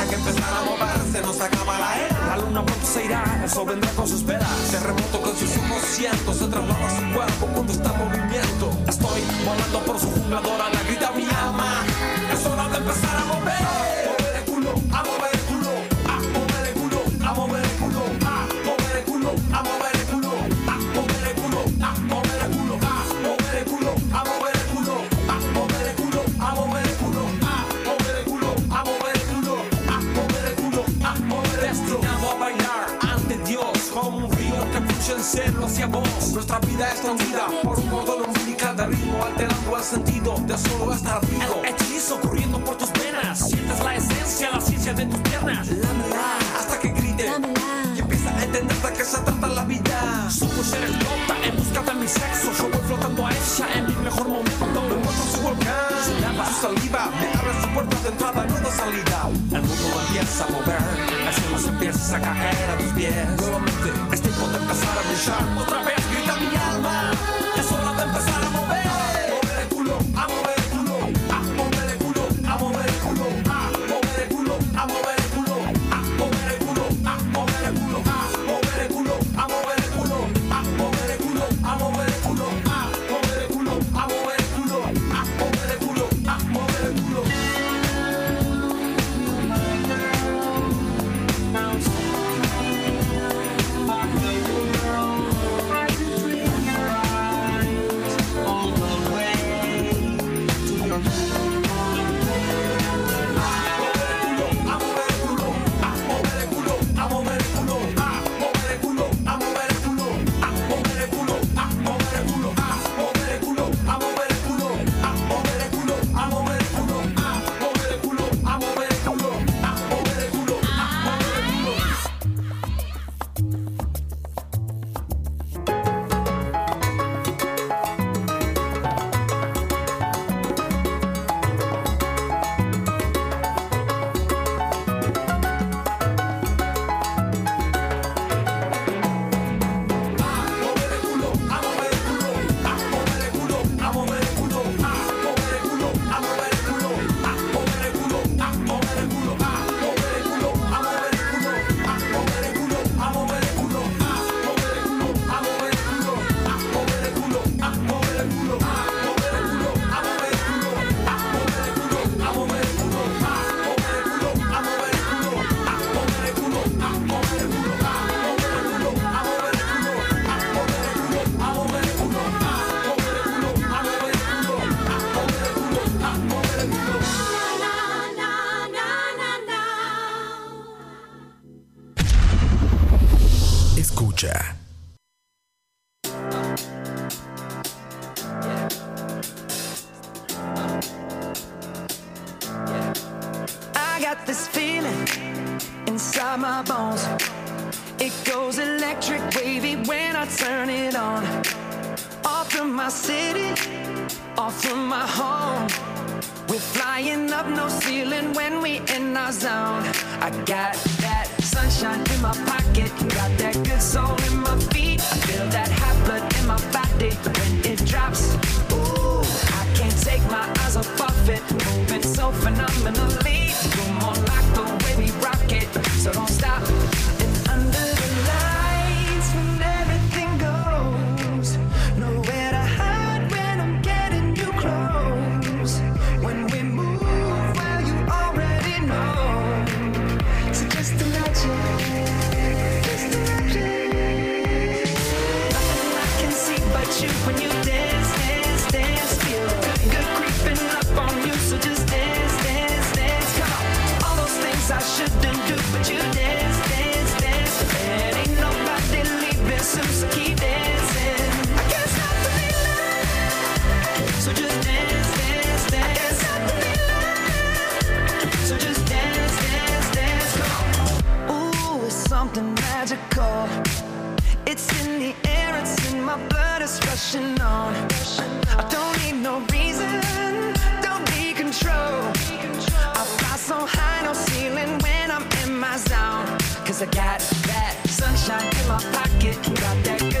Hay que empezar a moverse, nos acaba la era. La luna pronto se irá, el sol vendrá con sus velas. Terremoto con sus ojos cientos, se traslada su cuerpo cuando está en movimiento. Estoy volando por su jungladora, la grita mi alma. hacia vos. Nuestra vida es vida por un modo umbilical de ritmo, alterando el sentido de solo estar vivo. El hechizo corriendo por tus venas, sientes la esencia, la ciencia de tus piernas. Lámela hasta que grite Lámela. y empieza a entender de qué se trata la vida. Somos seres explota en busca de mi sexo. Yo voy flotando a ella en mi mejor momento. Me muestra su volcán, su lava, su saliva. Me abre su puerta de entrada, no de salida. El mundo empieza a mover, el cielo se empieza a caer a tus pies. deixar outra vez. phenomenally. I got that. Sunshine in my pocket, got that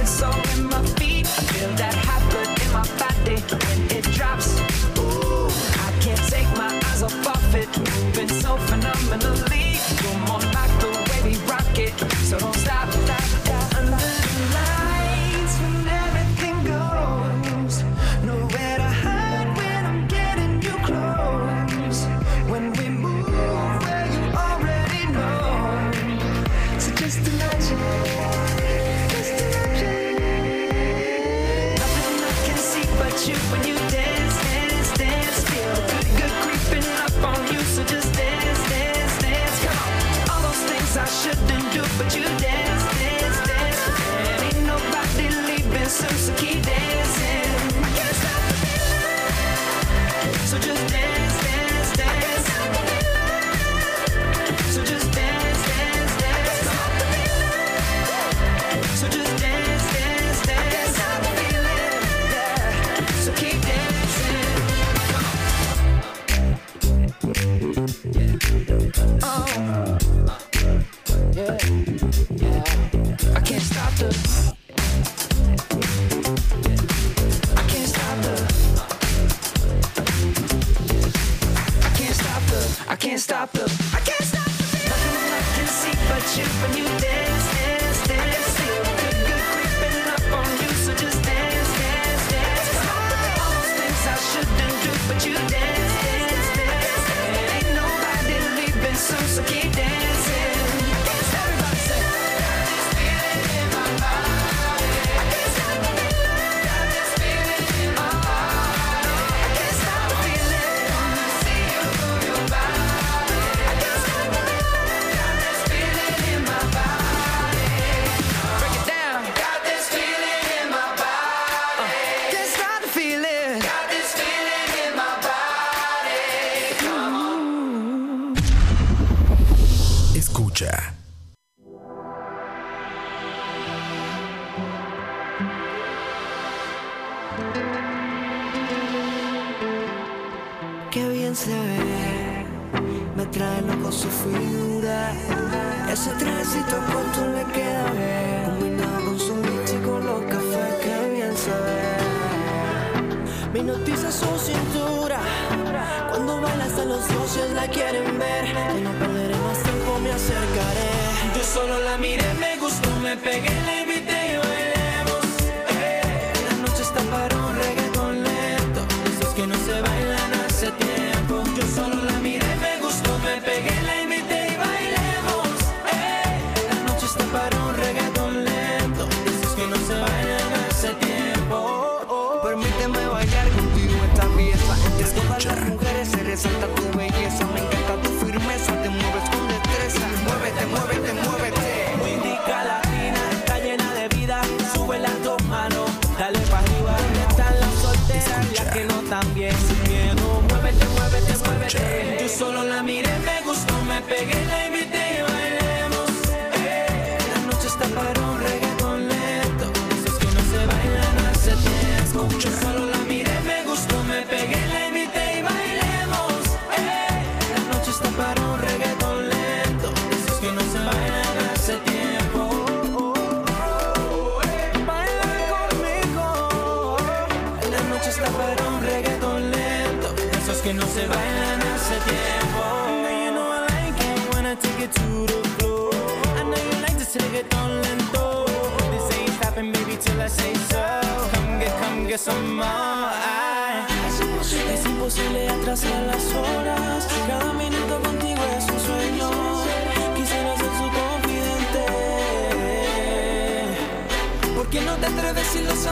las luces la quieren ver. Que no perderé más tiempo, me acercaré. Yo solo la miré, me gustó, me pegué, la invité y bailemos. Eh. La noche está para un reggaeton lento. Esos que no se bailan hace tiempo. Yo solo la miré, me gustó, me pegué, la invité y bailemos. Eh. La noche está para un reggaeton lento. Esos que no se bailan hace tiempo. Oh, oh. Permíteme bailar contigo esta fiesta. Entre todas las mujeres se resalta Take it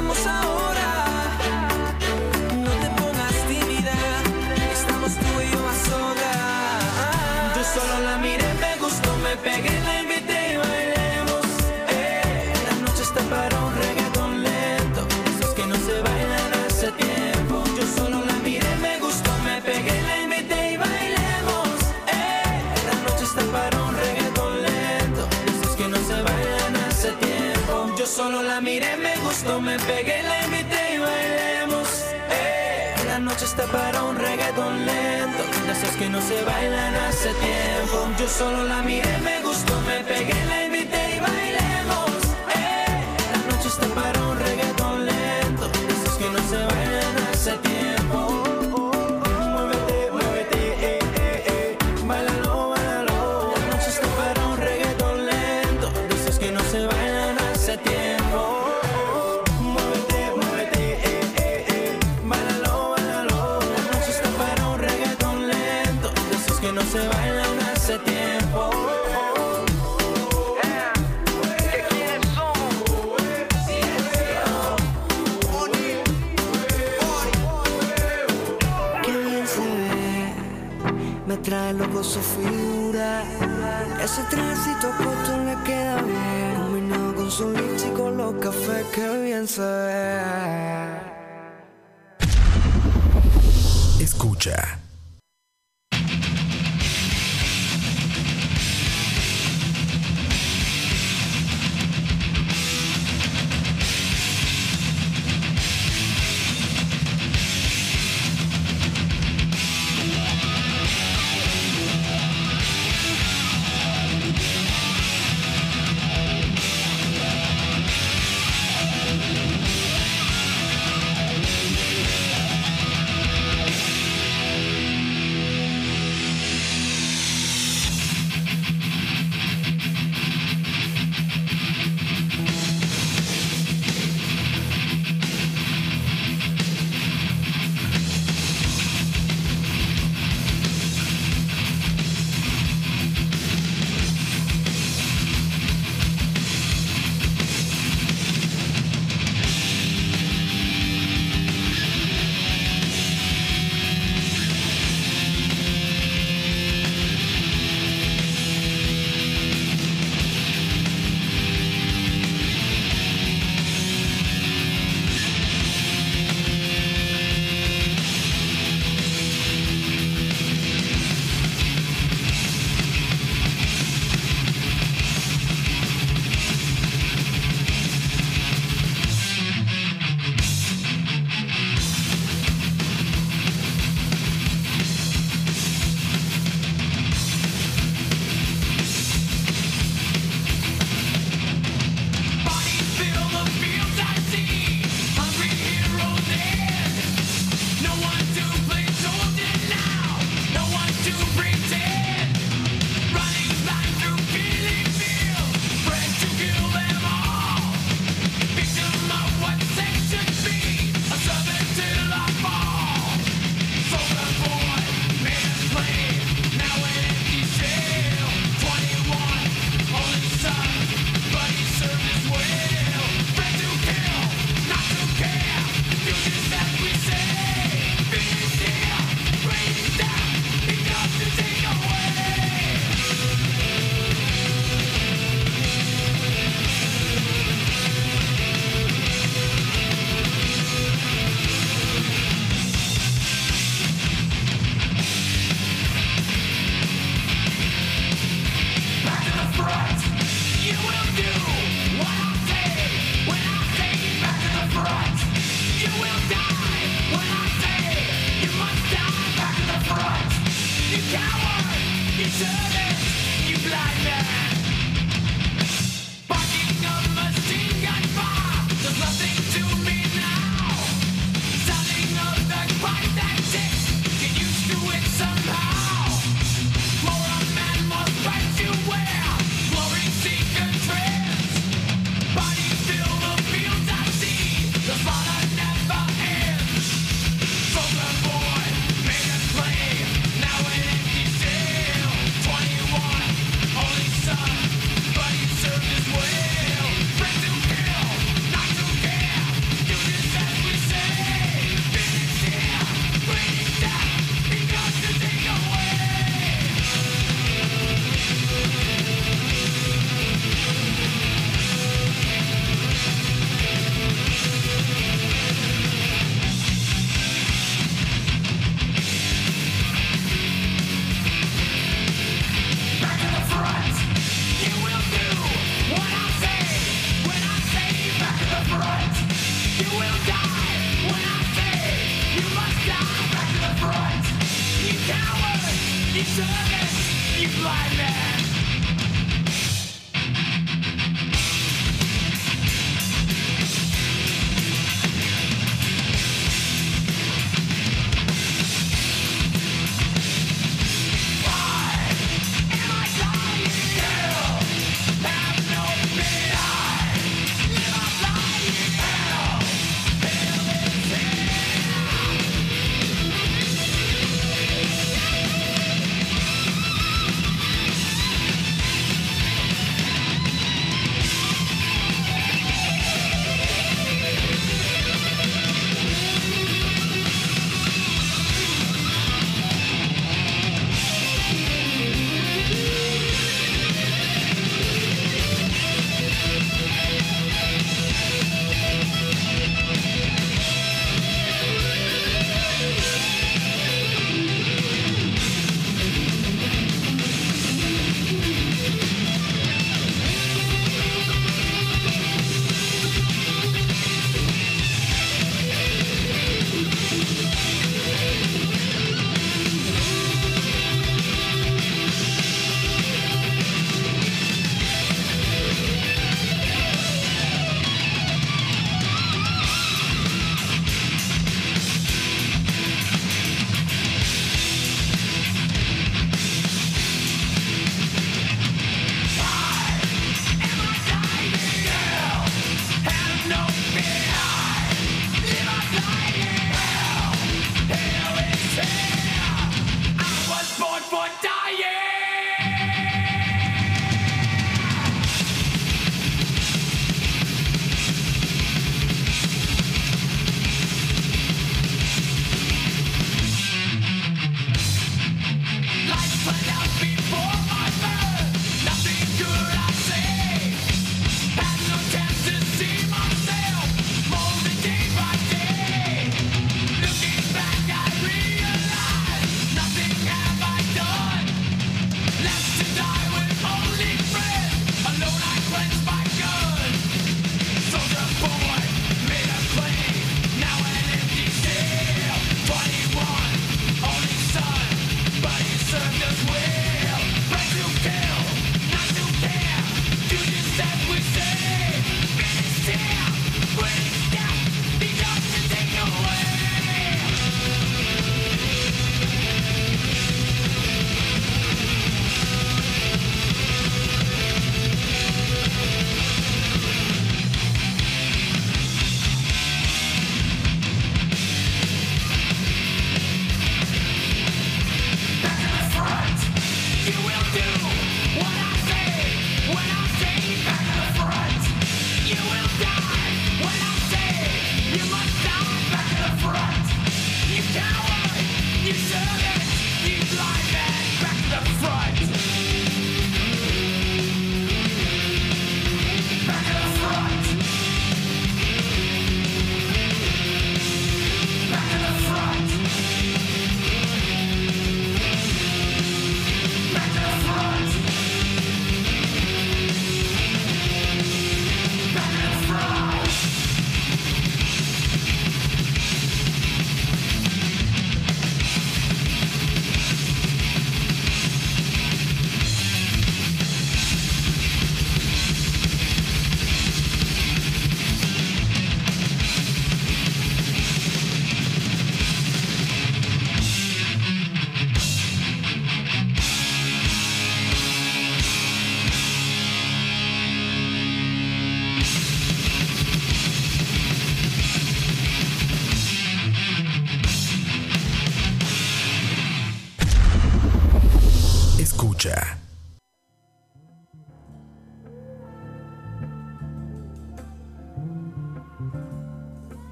estamos ahora. esos que no se bailan hace tiempo. Yo solo la miré, solo su figura. Ese tránsito corto le queda bien, combinado con su lips y con los cafés que bien se. Escucha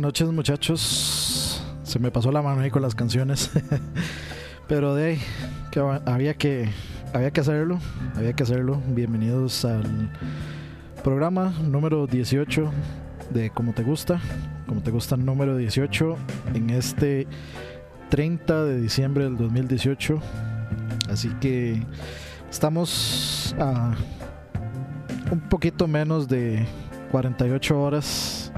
Buenas noches muchachos. Se me pasó la mano ahí con las canciones. Pero de ahí, que había que había que hacerlo, había que hacerlo. Bienvenidos al programa número 18 de Como te gusta, Como te gusta número 18 en este 30 de diciembre del 2018. Así que estamos a un poquito menos de 48 horas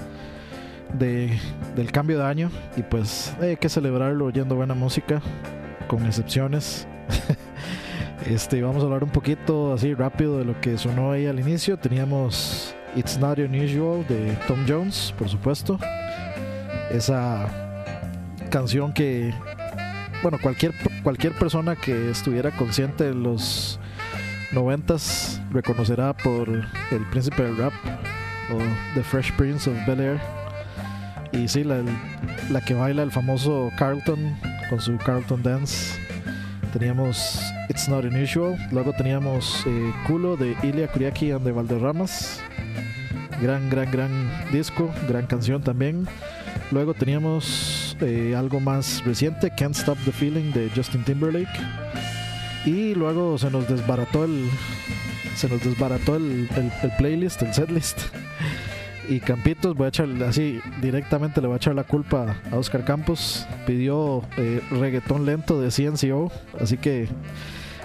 de, del cambio de año y pues hay que celebrarlo oyendo buena música, con excepciones. este, vamos a hablar un poquito así rápido de lo que sonó ahí al inicio. Teníamos It's Not Unusual de Tom Jones, por supuesto. Esa canción que, bueno, cualquier, cualquier persona que estuviera consciente de los noventas reconocerá por el príncipe del rap o The Fresh Prince of Bel Air. Y sí, la, la que baila el famoso Carlton con su Carlton Dance. Teníamos It's Not Unusual. Luego teníamos eh, Culo de Ilya Kuriaki and the Valderramas. Gran, gran, gran disco, gran canción también. Luego teníamos eh, algo más reciente, Can't Stop the Feeling de Justin Timberlake. Y luego se nos desbarató el. Se nos desbarató el, el, el playlist, el setlist. Y Campitos, voy a echar así directamente le voy a echar la culpa a Oscar Campos. Pidió eh, reggaetón lento de CNCO. Así que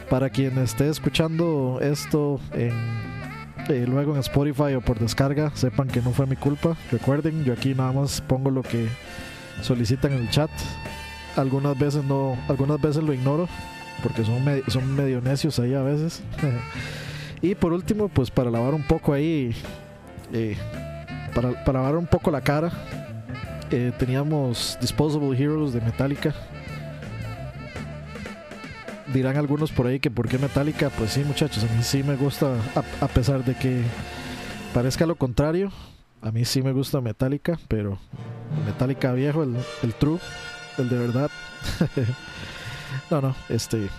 para quien esté escuchando esto en, eh, luego en Spotify o por descarga, sepan que no fue mi culpa. Recuerden, yo aquí nada más pongo lo que solicitan en el chat. Algunas veces no, algunas veces lo ignoro porque son, son medio necios ahí a veces. y por último, pues para lavar un poco ahí, eh, para, para lavar un poco la cara, eh, teníamos Disposable Heroes de Metallica. Dirán algunos por ahí que por qué Metallica, pues sí muchachos, a mí sí me gusta, a, pesar de que parezca lo contrario, a mí sí me gusta Metallica, pero Metallica viejo, el, el true, el de verdad. no, no, este,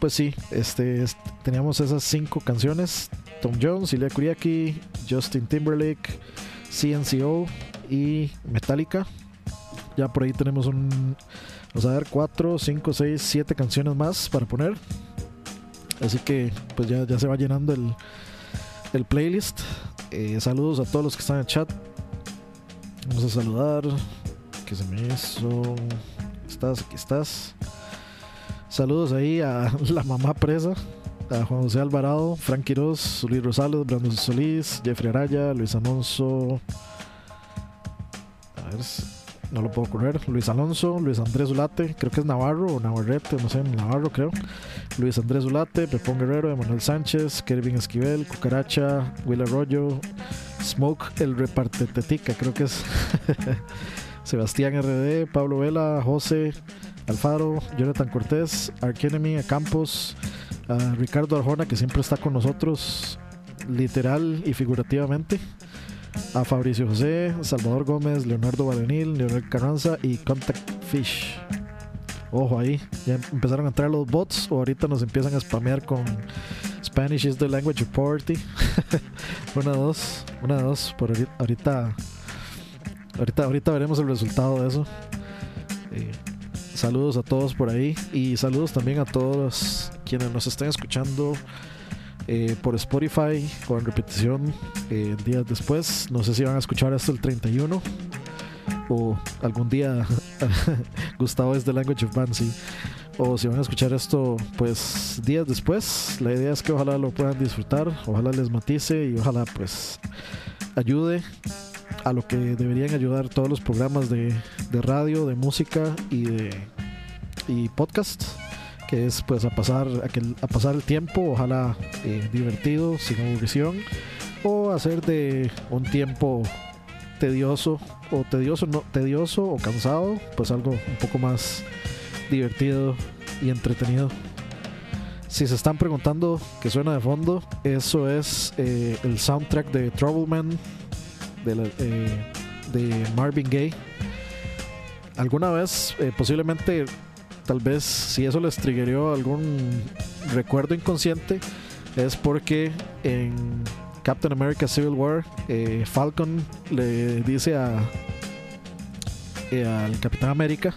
pues sí, este, es- teníamos esas cinco canciones: Tom Jones, Ilya Kuriaki, Justin Timberlake, CNCO y Metallica. Ya por ahí tenemos un, vamos a ver, 4, 5, 6, 7 canciones más para poner. Así que pues ya, ya se va llenando el, el playlist. Eh, saludos a todos los que están en chat. Vamos a saludar. Que se me hizo. Estás, aquí estás. Saludos ahí a la mamá presa, a Juan José Alvarado, Frank Quiroz, Luis Rosales, Brandon Solís, Jeffrey Araya, Luis Alonso. A ver no lo puedo correr. Luis Alonso, Luis Andrés Ulate, creo que es Navarro o Navarrete, no sé, Navarro creo. Luis Andrés Ulate, Pepón Guerrero, Emanuel Sánchez, Kevin Esquivel, Cucaracha, Will Arroyo, Smoke, el repartetetica, creo que es Sebastián RD, Pablo Vela, José, Alfaro, Jonathan Cortés, Arkenemy, Campos, a Ricardo Arjona, que siempre está con nosotros, literal y figurativamente, a Fabricio José, Salvador Gómez, Leonardo Valenil, Leonel Carranza y Contact Fish. Ojo ahí, ya empezaron a entrar los bots o ahorita nos empiezan a spamear con Spanish is the language of poverty. una dos, una dos, por ahorita, ahorita, ahorita veremos el resultado de eso. Eh, saludos a todos por ahí y saludos también a todos quienes nos estén escuchando eh, por Spotify o en repetición eh, días después. No sé si van a escuchar esto el 31 o algún día Gustavo es the Language of Fancy o si van a escuchar esto pues días después. La idea es que ojalá lo puedan disfrutar, ojalá les matice y ojalá pues ayude a lo que deberían ayudar todos los programas de, de radio, de música y de y podcast es pues a pasar a, que, a pasar el tiempo ojalá eh, divertido sin aburrición o hacer de un tiempo tedioso o tedioso no tedioso o cansado pues algo un poco más divertido y entretenido. Si se están preguntando qué suena de fondo eso es eh, el soundtrack de Troubleman de, la- eh, de Marvin Gaye. Alguna vez posiblemente tal vez si eso les triggerió algún recuerdo inconsciente es porque en Captain America Civil War eh, Falcon le dice a, eh, al Capitán América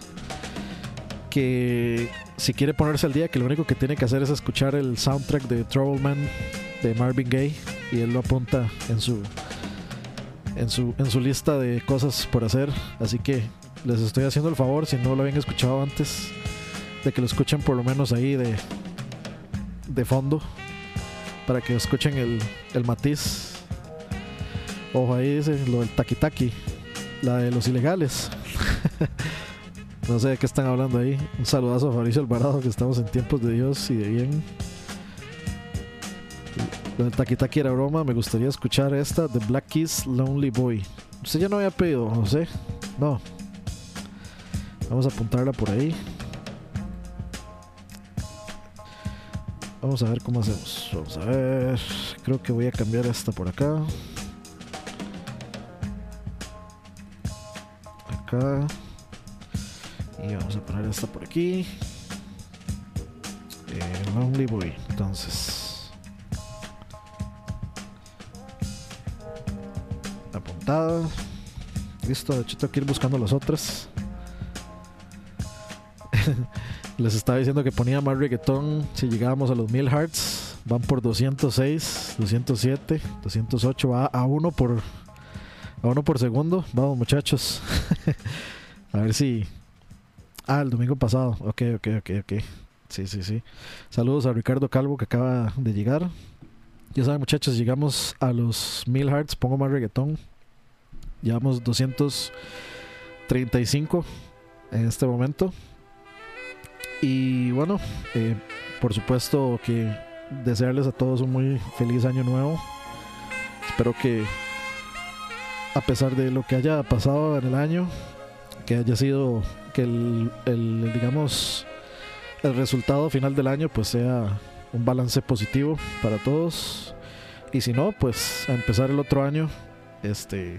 que si quiere ponerse al día que lo único que tiene que hacer es escuchar el soundtrack de Trouble Man de Marvin Gaye y él lo apunta en su en su en su lista de cosas por hacer. Así que les estoy haciendo el favor si no lo habían escuchado antes de que lo escuchen por lo menos ahí de de fondo para que escuchen el, el matiz ojo ahí dice lo del taki la de los ilegales no sé de qué están hablando ahí un saludazo a Fabricio Alvarado que estamos en tiempos de Dios y de bien lo del Taki era broma. Me gustaría escuchar esta de Black Keys Lonely Boy. Usted ya no había pedido, José. No. Vamos a apuntarla por ahí. Vamos a ver cómo hacemos. Vamos a ver. Creo que voy a cambiar esta por acá. Acá. Y vamos a poner esta por aquí. Eh, Lonely Boy. Entonces. apuntada. Listo, de hecho tengo que ir buscando las otras. Les estaba diciendo que ponía más reggaetón si llegábamos a los 1000 hearts. Van por 206, 207, 208. Va a uno por, a uno por segundo. Vamos, muchachos. a ver si. Ah, el domingo pasado. Ok, ok, ok, ok. Sí, sí, sí. Saludos a Ricardo Calvo que acaba de llegar. Ya saben, muchachos, llegamos a los 1000 hearts. Pongo más reggaetón. Llevamos 235 en este momento. Y bueno, eh, por supuesto que desearles a todos un muy feliz año nuevo. Espero que a pesar de lo que haya pasado en el año, que haya sido que el, el digamos el resultado final del año pues sea un balance positivo para todos y si no pues a empezar el otro año este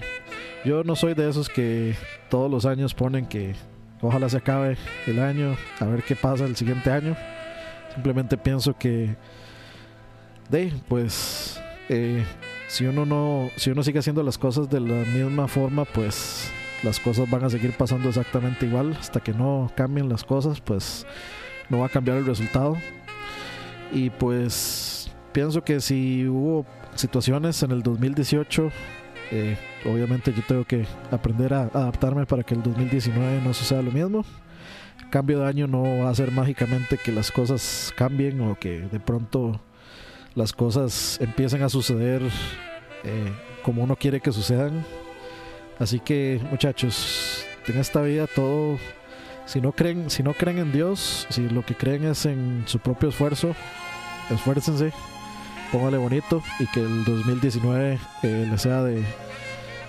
yo no soy de esos que todos los años ponen que ojalá se acabe el año, a ver qué pasa el siguiente año. Simplemente pienso que, de, pues, eh, si uno no, si uno sigue haciendo las cosas de la misma forma, pues las cosas van a seguir pasando exactamente igual hasta que no cambien las cosas, pues no va a cambiar el resultado. Y pues pienso que si hubo situaciones en el 2018 eh, obviamente yo tengo que aprender a adaptarme para que el 2019 no suceda lo mismo. Cambio de año no va a ser mágicamente que las cosas cambien o que de pronto las cosas empiecen a suceder eh, como uno quiere que sucedan. Así que muchachos, en esta vida todo, si no creen, si no creen en Dios, si lo que creen es en su propio esfuerzo, esfuércense póngale bonito y que el 2019 eh, le sea de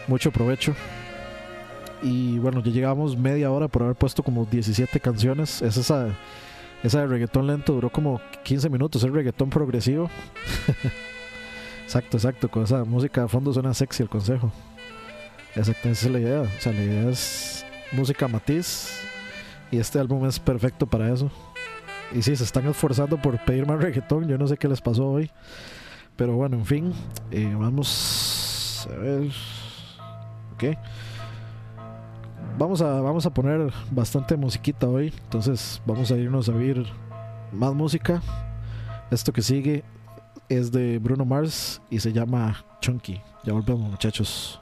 mucho provecho. Y bueno, ya llegamos media hora por haber puesto como 17 canciones. Es esa, esa de reggaetón lento duró como 15 minutos, el reggaetón progresivo. exacto, exacto, con esa música de fondo suena sexy el consejo. Exacto, esa es la idea. O sea, la idea es música matiz y este álbum es perfecto para eso. Y sí, se están esforzando por pedir más reggaetón. Yo no sé qué les pasó hoy. Pero bueno, en fin. Eh, vamos a ver. Ok. Vamos a, vamos a poner bastante musiquita hoy. Entonces vamos a irnos a oír más música. Esto que sigue es de Bruno Mars y se llama Chunky. Ya volvemos muchachos.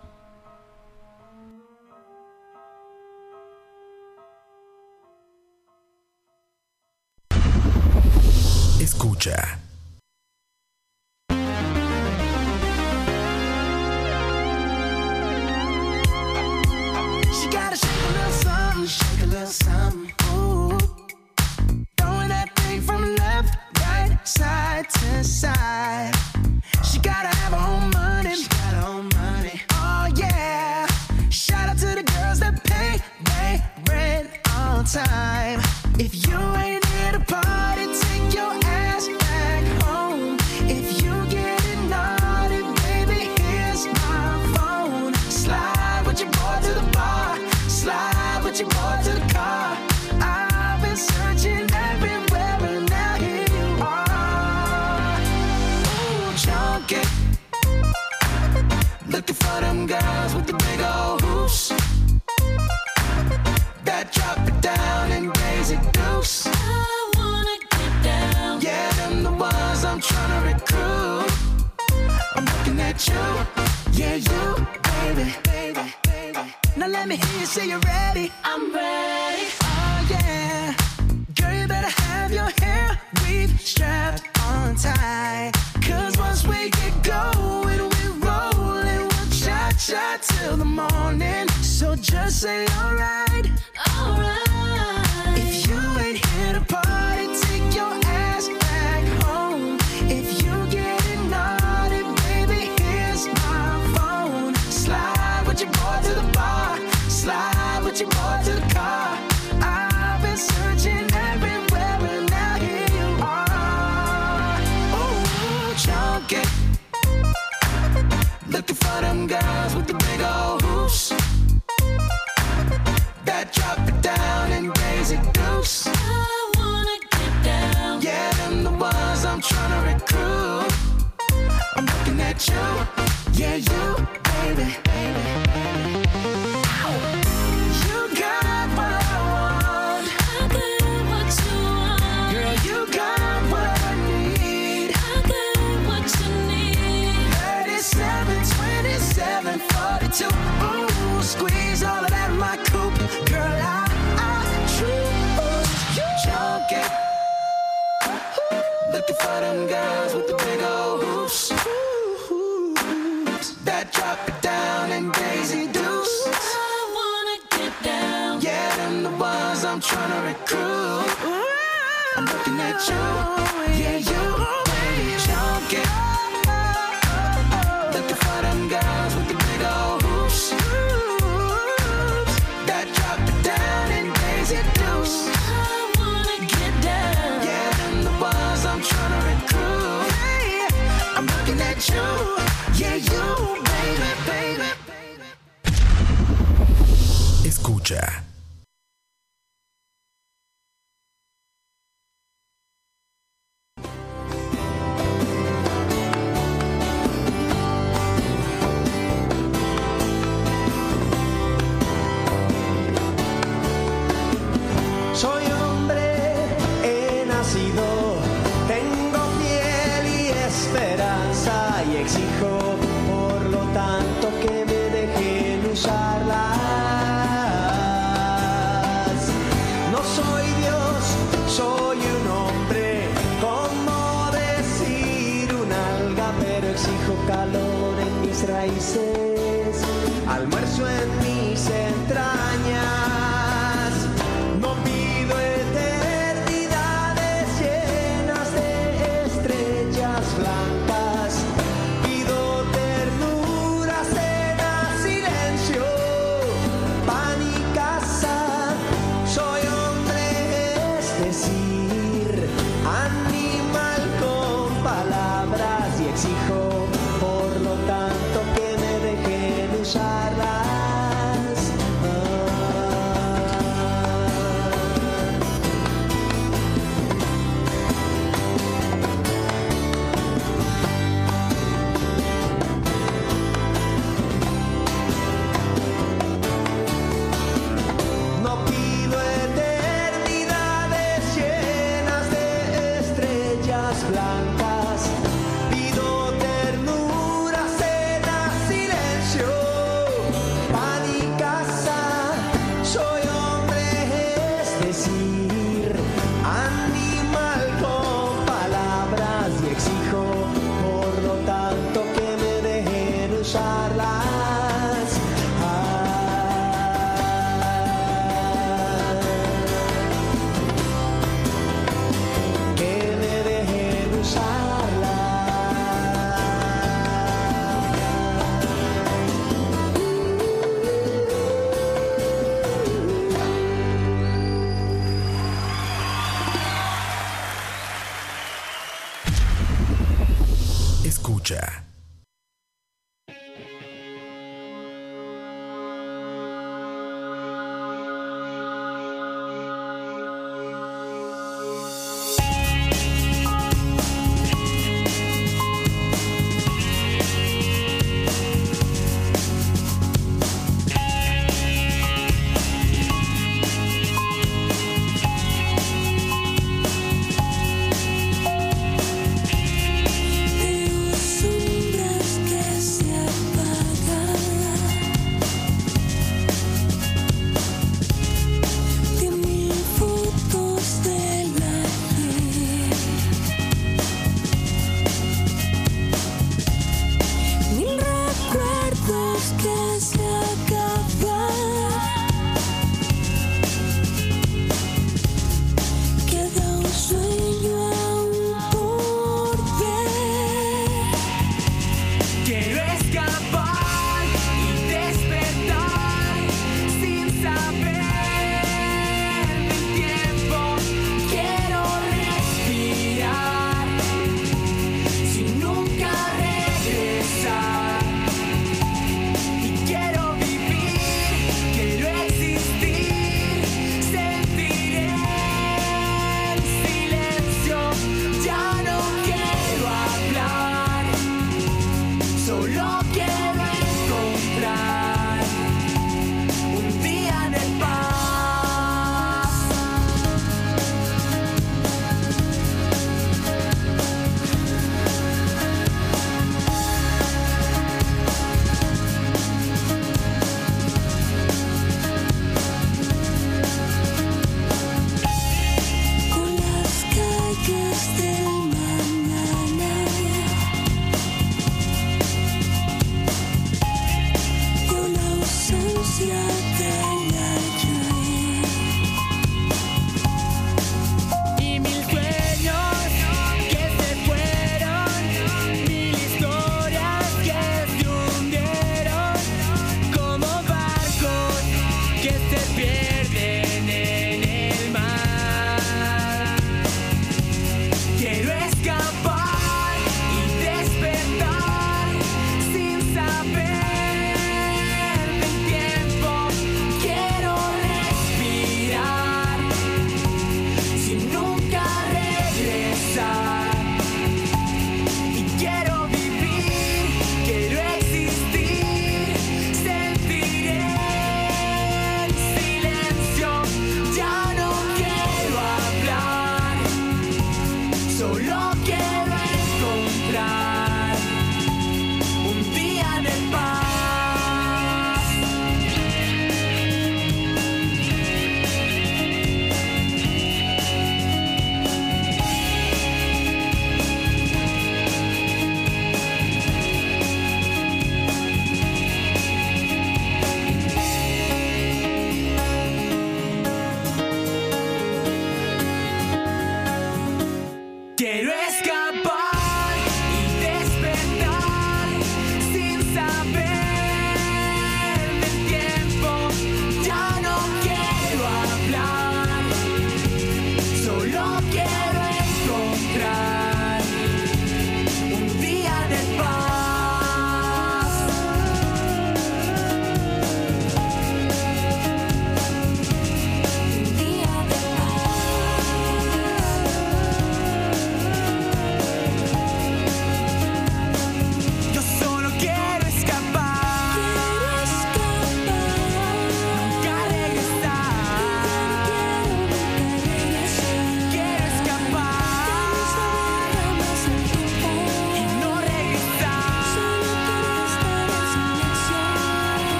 Escucha. She gotta shake a little something, shake a little something. Ooh. Throwing that thing from left, right, side to side. She gotta have her own money. She got her own money. Oh yeah. Shout out to the girls that pay they rent on time. If you ain't here to party, you, yeah, you, baby, baby, baby. Now let me hear you say you're ready. I'm ready. Oh yeah, girl, you better have your hair weave strapped on tight. Cause once we get going, we're rolling. We'll cha cha till the morning. So just say alright, alright.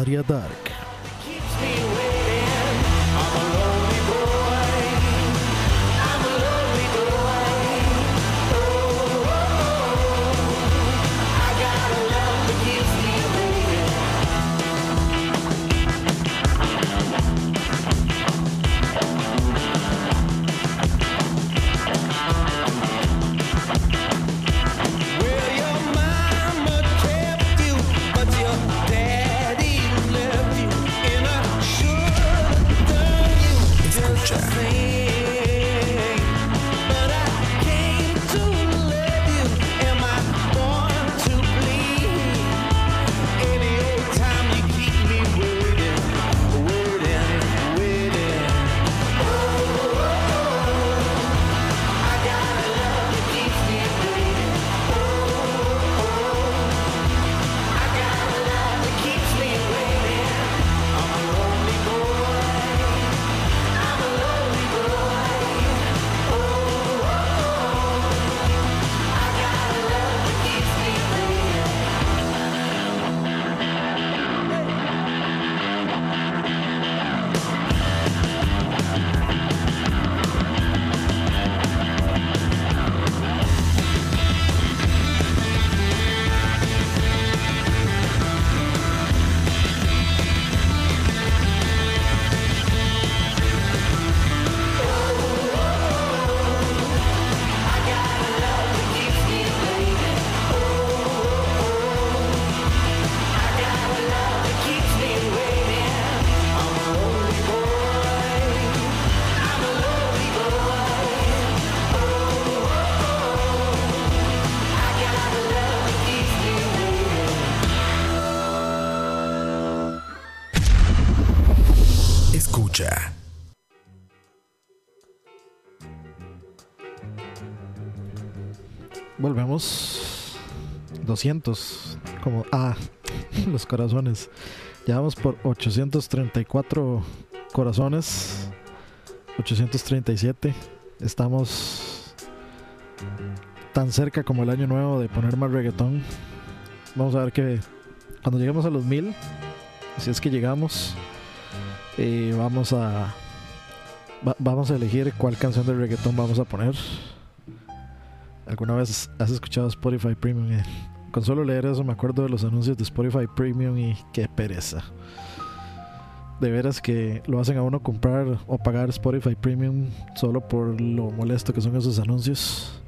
Bavaria 200. Como. Ah, los corazones. Ya vamos por 834 corazones. 837. Estamos tan cerca como el año nuevo de poner más reggaetón. Vamos a ver que cuando lleguemos a los mil, si es que llegamos, eh, vamos a va- vamos a elegir cuál canción de reggaetón vamos a poner. ¿Alguna vez has escuchado Spotify Premium? Eh, Con solo leer eso me acuerdo de los anuncios de Spotify Premium y qué pereza. De veras que lo hacen a uno comprar o pagar Spotify Premium solo por lo molesto que son esos anuncios.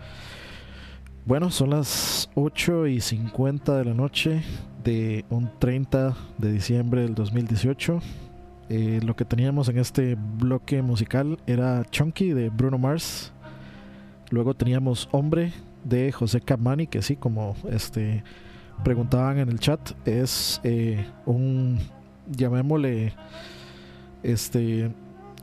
Bueno, son las 8 y 50 de la noche de un 30 de diciembre del 2018. Eh, lo que teníamos en este bloque musical era Chunky de Bruno Mars. Luego teníamos Hombre de José Camani, que sí, como este preguntaban en el chat, es eh, un, llamémosle, este,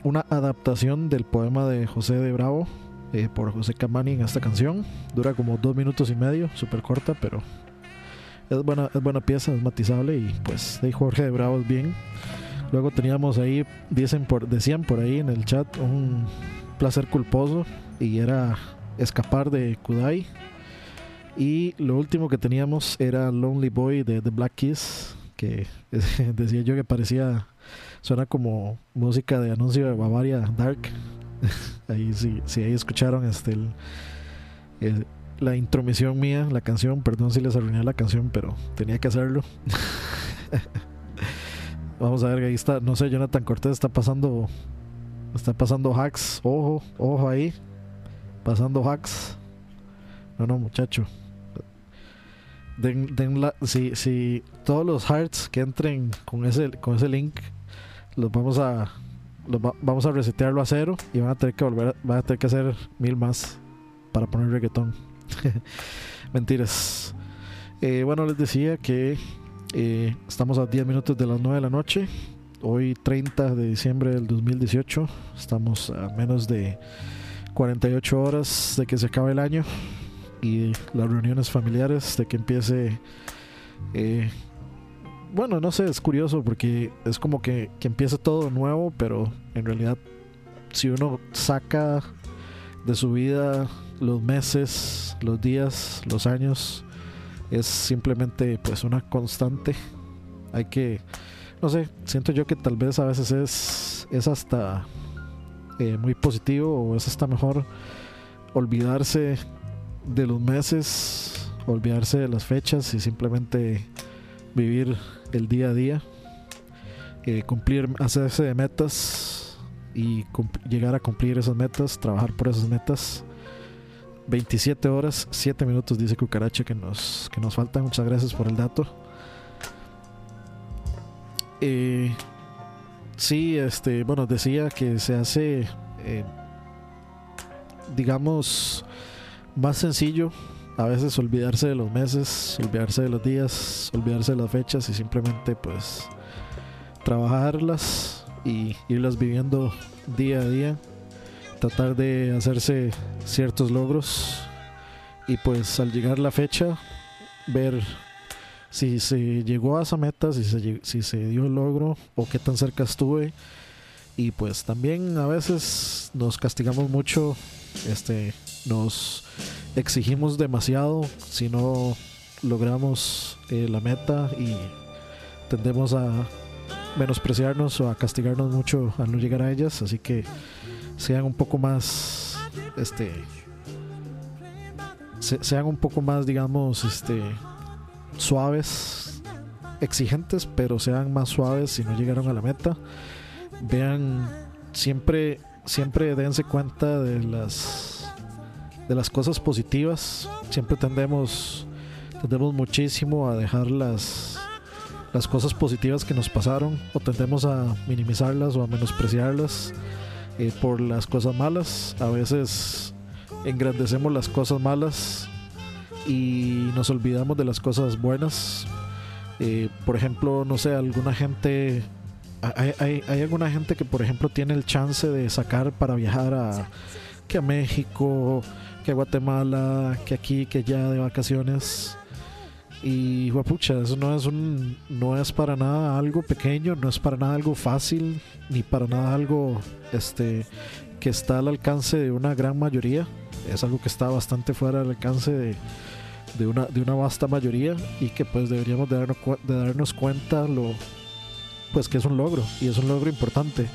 una adaptación del poema de José de Bravo eh, por José Camani en esta canción. Dura como dos minutos y medio, súper corta, pero es buena, es buena pieza, es matizable y pues de Jorge de Bravo bien. Luego teníamos ahí, dicen por, decían por ahí en el chat, un placer culposo y era escapar de Kudai. Y lo último que teníamos era Lonely Boy de The Black Keys, que decía yo que parecía, suena como música de anuncio de Bavaria Dark. ahí sí, sí, ahí escucharon este el- la intromisión mía, la canción, perdón si les arruiné la canción, pero tenía que hacerlo. Vamos a ver, ahí está, no sé, Jonathan Cortés está pasando, está pasando hacks, ojo, ojo ahí, pasando hacks. No, no, muchacho. Den, den la- si, si todos los hearts que entren con ese, con ese link, los vamos a, los va- vamos a resetearlo a cero y van a tener que volver, van a tener que hacer mil más para poner reggaetón. Mentiras. Eh, bueno, les decía que eh, estamos a 10 minutos de las 9 de la noche. Hoy 30 de diciembre del 2018. Estamos a menos de 48 horas de que se acabe el año. Y las reuniones familiares de que empiece... eh, bueno, no sé, es curioso porque es como que, que empieza todo nuevo, pero en realidad si uno saca de su vida los meses, los días, los años, es simplemente pues una constante. Hay que, no sé, siento yo que tal vez a veces es, es hasta muy positivo o es hasta mejor olvidarse de los meses, olvidarse de las fechas y simplemente vivir el día a día, eh, cumplir, hacerse de metas y llegar a cumplir esas metas, trabajar por esas metas. 27 horas, 7 minutos, dice Cucaracha que nos, que nos faltan. Muchas gracias por el dato. Eh, sí, este, bueno, decía que se hace, eh, digamos, más sencillo a veces olvidarse de los meses, olvidarse de los días, olvidarse de las fechas y simplemente pues trabajarlas y irlas viviendo día a día, tratar de hacerse ciertos logros y pues al llegar la fecha ver si se llegó a esa meta, si se, si se dio el logro o qué tan cerca estuve. Y pues también a veces nos castigamos mucho, este, nos exigimos demasiado si no logramos eh, la meta y tendemos a menospreciarnos o a castigarnos mucho al no llegar a ellas, así que sean un poco más este se- sean un poco más digamos este suaves exigentes pero sean más suaves si no llegaron a la meta vean siempre siempre dense cuenta de las de las cosas positivas siempre tendemos tendemos muchísimo a dejar las las cosas positivas que nos pasaron o tendemos a minimizarlas o a menospreciarlas eh, por las cosas malas. A veces engrandecemos las cosas malas y nos olvidamos de las cosas buenas. Eh, por ejemplo, no sé, alguna gente hay, hay, hay alguna gente que, por ejemplo, tiene el chance de sacar para viajar a que a México, que a Guatemala, que aquí, que allá de vacaciones. Y pucha, eso no es un no es para nada algo pequeño, no es para nada algo fácil, ni para nada algo este que está al alcance de una gran mayoría. Es algo que está bastante fuera del alcance de, de una, de una vasta mayoría y que pues deberíamos de darnos, de darnos cuenta lo pues que es un logro y es un logro importante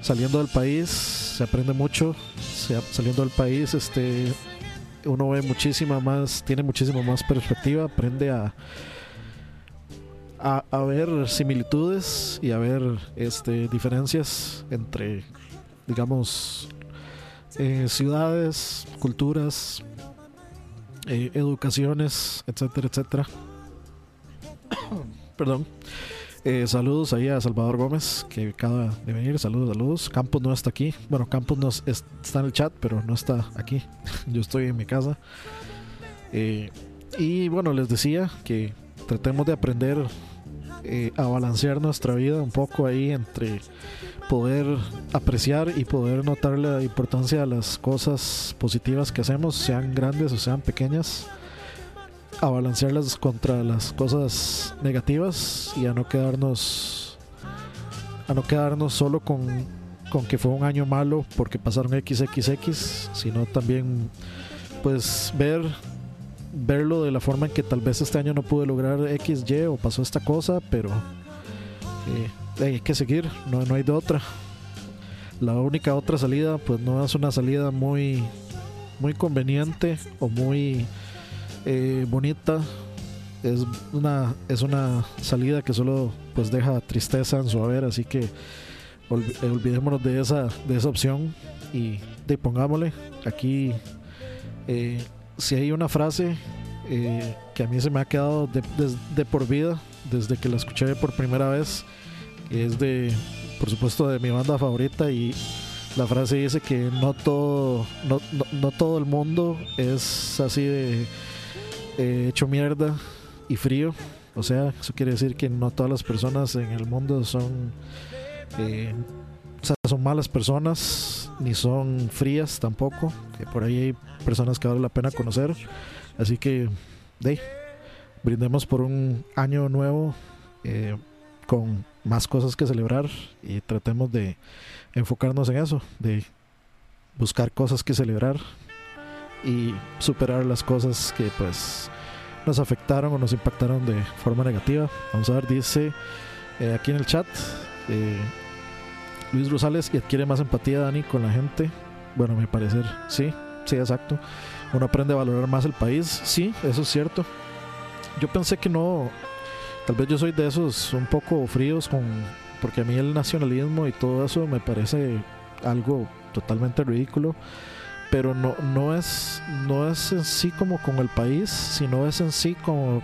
saliendo del país se aprende mucho saliendo del país este uno ve muchísima más tiene muchísima más perspectiva aprende a a, a ver similitudes y a ver este diferencias entre digamos eh, ciudades culturas eh, educaciones, etcétera, etcétera. Perdón. Eh, saludos ahí a Salvador Gómez, que acaba de venir. Saludos, saludos. Campos no está aquí. Bueno, Campos no es- es- está en el chat, pero no está aquí. Yo estoy en mi casa. Y bueno, les decía que tratemos de aprender a balancear nuestra vida un poco ahí entre poder apreciar y poder notar la importancia de las cosas positivas que hacemos, sean grandes o sean pequeñas, a balancearlas contra las cosas negativas y a no quedarnos a no quedarnos solo con, con que fue un año malo porque pasaron XXX, sino también pues ver verlo de la forma en que tal vez este año no pude lograr XY o pasó esta cosa, pero eh, hay que seguir, no, no hay de otra. La única otra salida, pues no es una salida muy, muy conveniente o muy eh, bonita. Es una, es una salida que solo pues deja tristeza en su haber, así que eh, olvidémonos de esa, de esa opción y de pongámosle aquí. eh, si hay una frase que a mí se me ha quedado de, de- por vida desde que la escuché por primera vez, es de, por supuesto, de mi banda favorita y la frase dice que no todo, no, no- todo el mundo es así de eh, hecho mierda y frío. O sea, eso quiere decir que no todas las personas en el mundo son, eh, son malas personas, ni son frías tampoco. Que por ahí hay personas que vale la pena conocer. Así que, de, brindemos por un año nuevo eh, con más cosas que celebrar y tratemos de enfocarnos en eso, de buscar cosas que celebrar y superar las cosas que pues nos afectaron o nos impactaron de forma negativa. Vamos a ver, dice eh, aquí en el chat eh, Luis Rosales y adquiere más empatía Dani con la gente. Bueno, a mi parecer, sí, sí, exacto. Uno aprende a valorar más el país, sí, eso es cierto. Yo pensé que no, tal vez yo soy de esos un poco fríos con, porque a mí el nacionalismo y todo eso me parece algo totalmente ridículo pero no, no es no es en sí como con el país sino es en sí como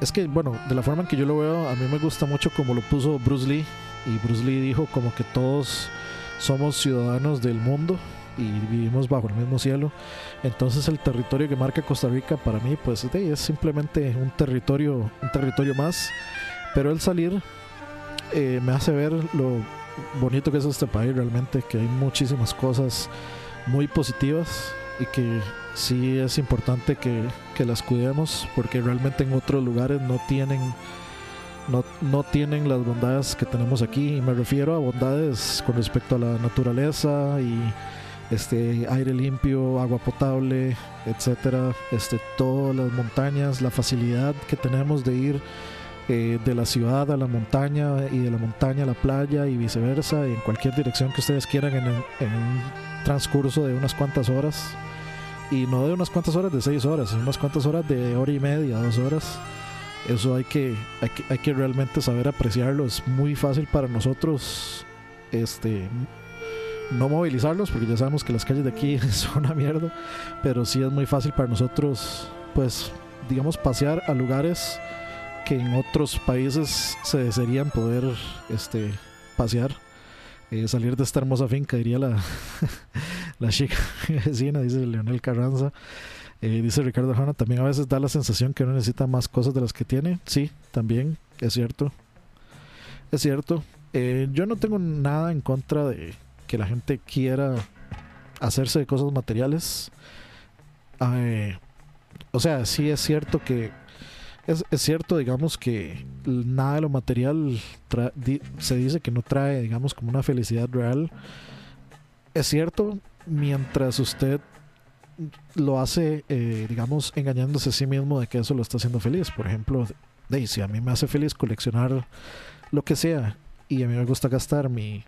es que bueno de la forma en que yo lo veo a mí me gusta mucho como lo puso Bruce Lee y Bruce Lee dijo como que todos somos ciudadanos del mundo y vivimos bajo el mismo cielo. Entonces el territorio que marca Costa Rica para mí pues es simplemente un territorio un territorio más. Pero el salir eh, me hace ver lo bonito que es este país realmente que hay muchísimas cosas muy positivas y que sí es importante que, que las cuidemos porque realmente en otros lugares no tienen no, no tienen las bondades que tenemos aquí. Y me refiero a bondades con respecto a la naturaleza y este aire limpio, agua potable, etcétera, este todas las montañas, la facilidad que tenemos de ir eh, de la ciudad a la montaña y de la montaña a la playa y viceversa, en cualquier dirección que ustedes quieran en, el- en un transcurso de unas cuantas horas. Y no de unas cuantas horas de seis horas, unas cuantas horas de hora y media, dos horas. Eso hay que, hay que, hay que realmente saber apreciarlo. Es muy fácil para nosotros este, no movilizarlos, porque ya sabemos que las calles de aquí son una mierda. Pero sí es muy fácil para nosotros, pues, digamos, pasear a lugares que en otros países se desearían poder este, pasear. Eh, salir de esta hermosa finca, diría la, la chica vecina, dice Leonel Carranza. Eh, dice Ricardo Hanna, también a veces da la sensación que uno necesita más cosas de las que tiene. Sí, también, es cierto. Es cierto. Eh, yo no tengo nada en contra de que la gente quiera hacerse de cosas materiales. Eh, o sea, sí es cierto que. Es, cierto, digamos, que nada de lo material se dice que no trae, digamos, como una felicidad real. Es cierto, mientras usted lo hace, eh, digamos, engañándose a sí mismo de que eso lo está haciendo feliz. Por ejemplo, si a mí me hace feliz coleccionar lo que sea y a mí me gusta gastar mi,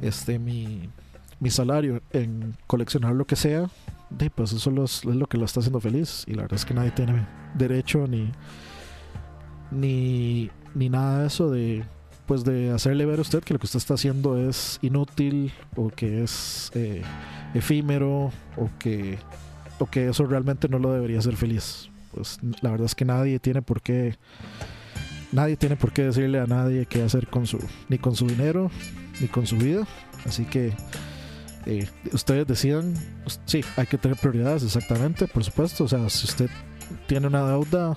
este, mi, mi salario en coleccionar lo que sea, pues eso es lo que lo está haciendo feliz. Y la verdad es que nadie tiene derecho ni, ni, ni nada de eso de pues de hacerle ver a usted que lo que usted está haciendo es inútil o que es eh, efímero o que o que eso realmente no lo debería hacer feliz. Pues la verdad es que nadie tiene por qué nadie tiene por qué decirle a nadie qué hacer con su ni con su dinero ni con su vida. Así que eh, ustedes decidan, sí, hay que tener prioridades exactamente, por supuesto. O sea, si usted tiene una deuda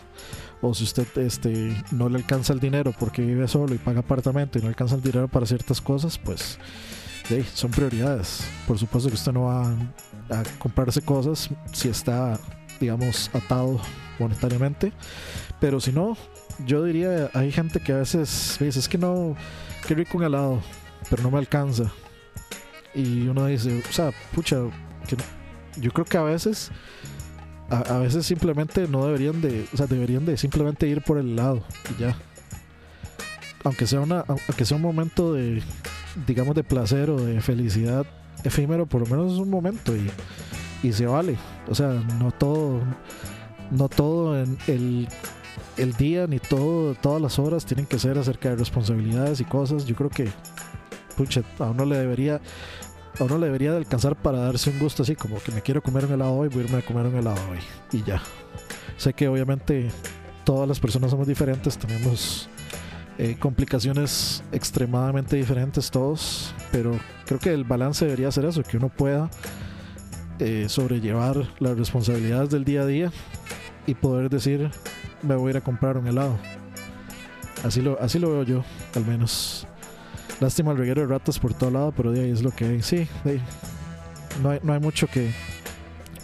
o si usted este no le alcanza el dinero porque vive solo y paga apartamento y no alcanza el dinero para ciertas cosas, pues son prioridades. Por supuesto que usted no va a comprarse cosas si está, digamos, atado monetariamente. Pero si no, yo diría, hay gente que a veces dice, es que no, qué rico un helado, pero no me alcanza. Y uno dice, o sea, pucha, yo creo que a veces, a, a veces simplemente no deberían de, o sea, deberían de simplemente ir por el helado y ya. Aunque sea, una, aunque sea un momento de, digamos, de placer o de felicidad efímero, por lo menos es un momento y, y se vale. O sea, no todo, no todo en el, el día ni todo, todas las horas tienen que ser acerca de responsabilidades y cosas. Yo creo que, pucha, a uno le debería, a uno le debería de alcanzar para darse un gusto así, como que me quiero comer un helado hoy, voy a irme a comer un helado hoy y ya. Sé que obviamente todas las personas somos diferentes, tenemos eh, complicaciones extremadamente diferentes todos, pero creo que el balance debería ser eso, que uno pueda eh, sobrellevar las responsabilidades del día a día y poder decir, me voy a ir a comprar un helado. Así lo, así lo veo yo, al menos. Lástima el reguero de ratas por todo lado, pero de ahí es lo que hay. Sí. No, hay, no hay mucho que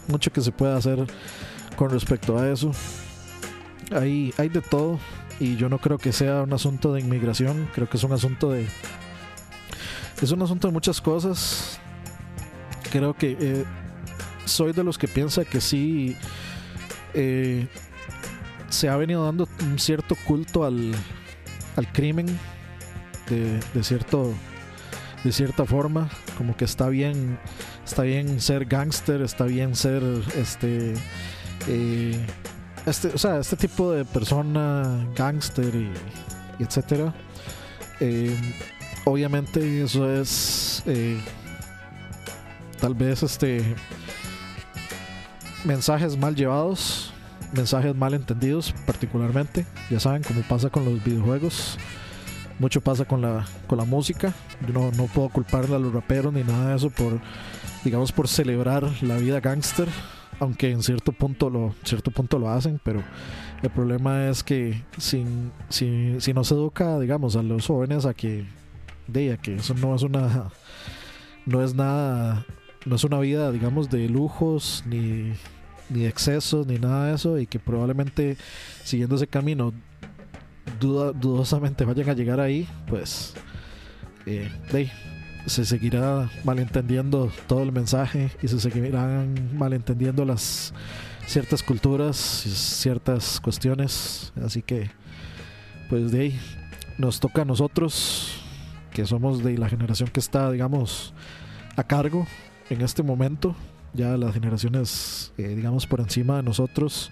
mucho que se pueda hacer con respecto a eso. Hay, hay de todo y yo no creo que sea un asunto de inmigración, creo que es un asunto de es un asunto de muchas cosas. Creo que eh, soy de los que piensa que sí eh, se ha venido dando un cierto culto al, al crimen de, cierto de cierta forma como que está bien está bien ser gángster está bien ser este eh, este o sea este tipo de persona gángster y, y etcétera. Eh, obviamente eso es eh, tal vez este mensajes mal llevados mensajes mal entendidos particularmente ya saben cómo pasa con los videojuegos mucho pasa con la con la música. Yo no, no puedo culparle a los raperos ni nada de eso por digamos por celebrar la vida gángster aunque en cierto punto lo cierto punto lo hacen pero el problema es que sin, si, si no se educa digamos a los jóvenes a que de que eso no es una no es nada no es una vida digamos de lujos ni ni excesos ni nada de eso y que probablemente siguiendo ese camino duda, dudosamente vayan a llegar ahí pues eh, se seguirá malentendiendo todo el mensaje y se seguirán malentendiendo las ciertas culturas y ciertas cuestiones. Así que pues de ahí nos toca a nosotros que somos de la generación que está digamos a cargo en este momento. Ya las generaciones eh, digamos por encima de nosotros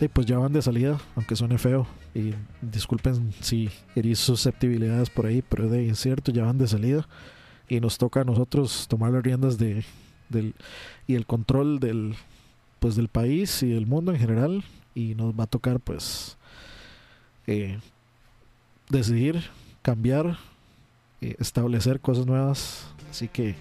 eh, pues ya van de salida aunque suene feo. Y disculpen si herí susceptibilidades por ahí pero de, cierto ya van de salida. Y nos toca a nosotros tomar las riendas de del y el control del pues del país y del mundo en general. Y nos va a tocar pues eh, decidir cambiar eh, establecer cosas nuevas. Así que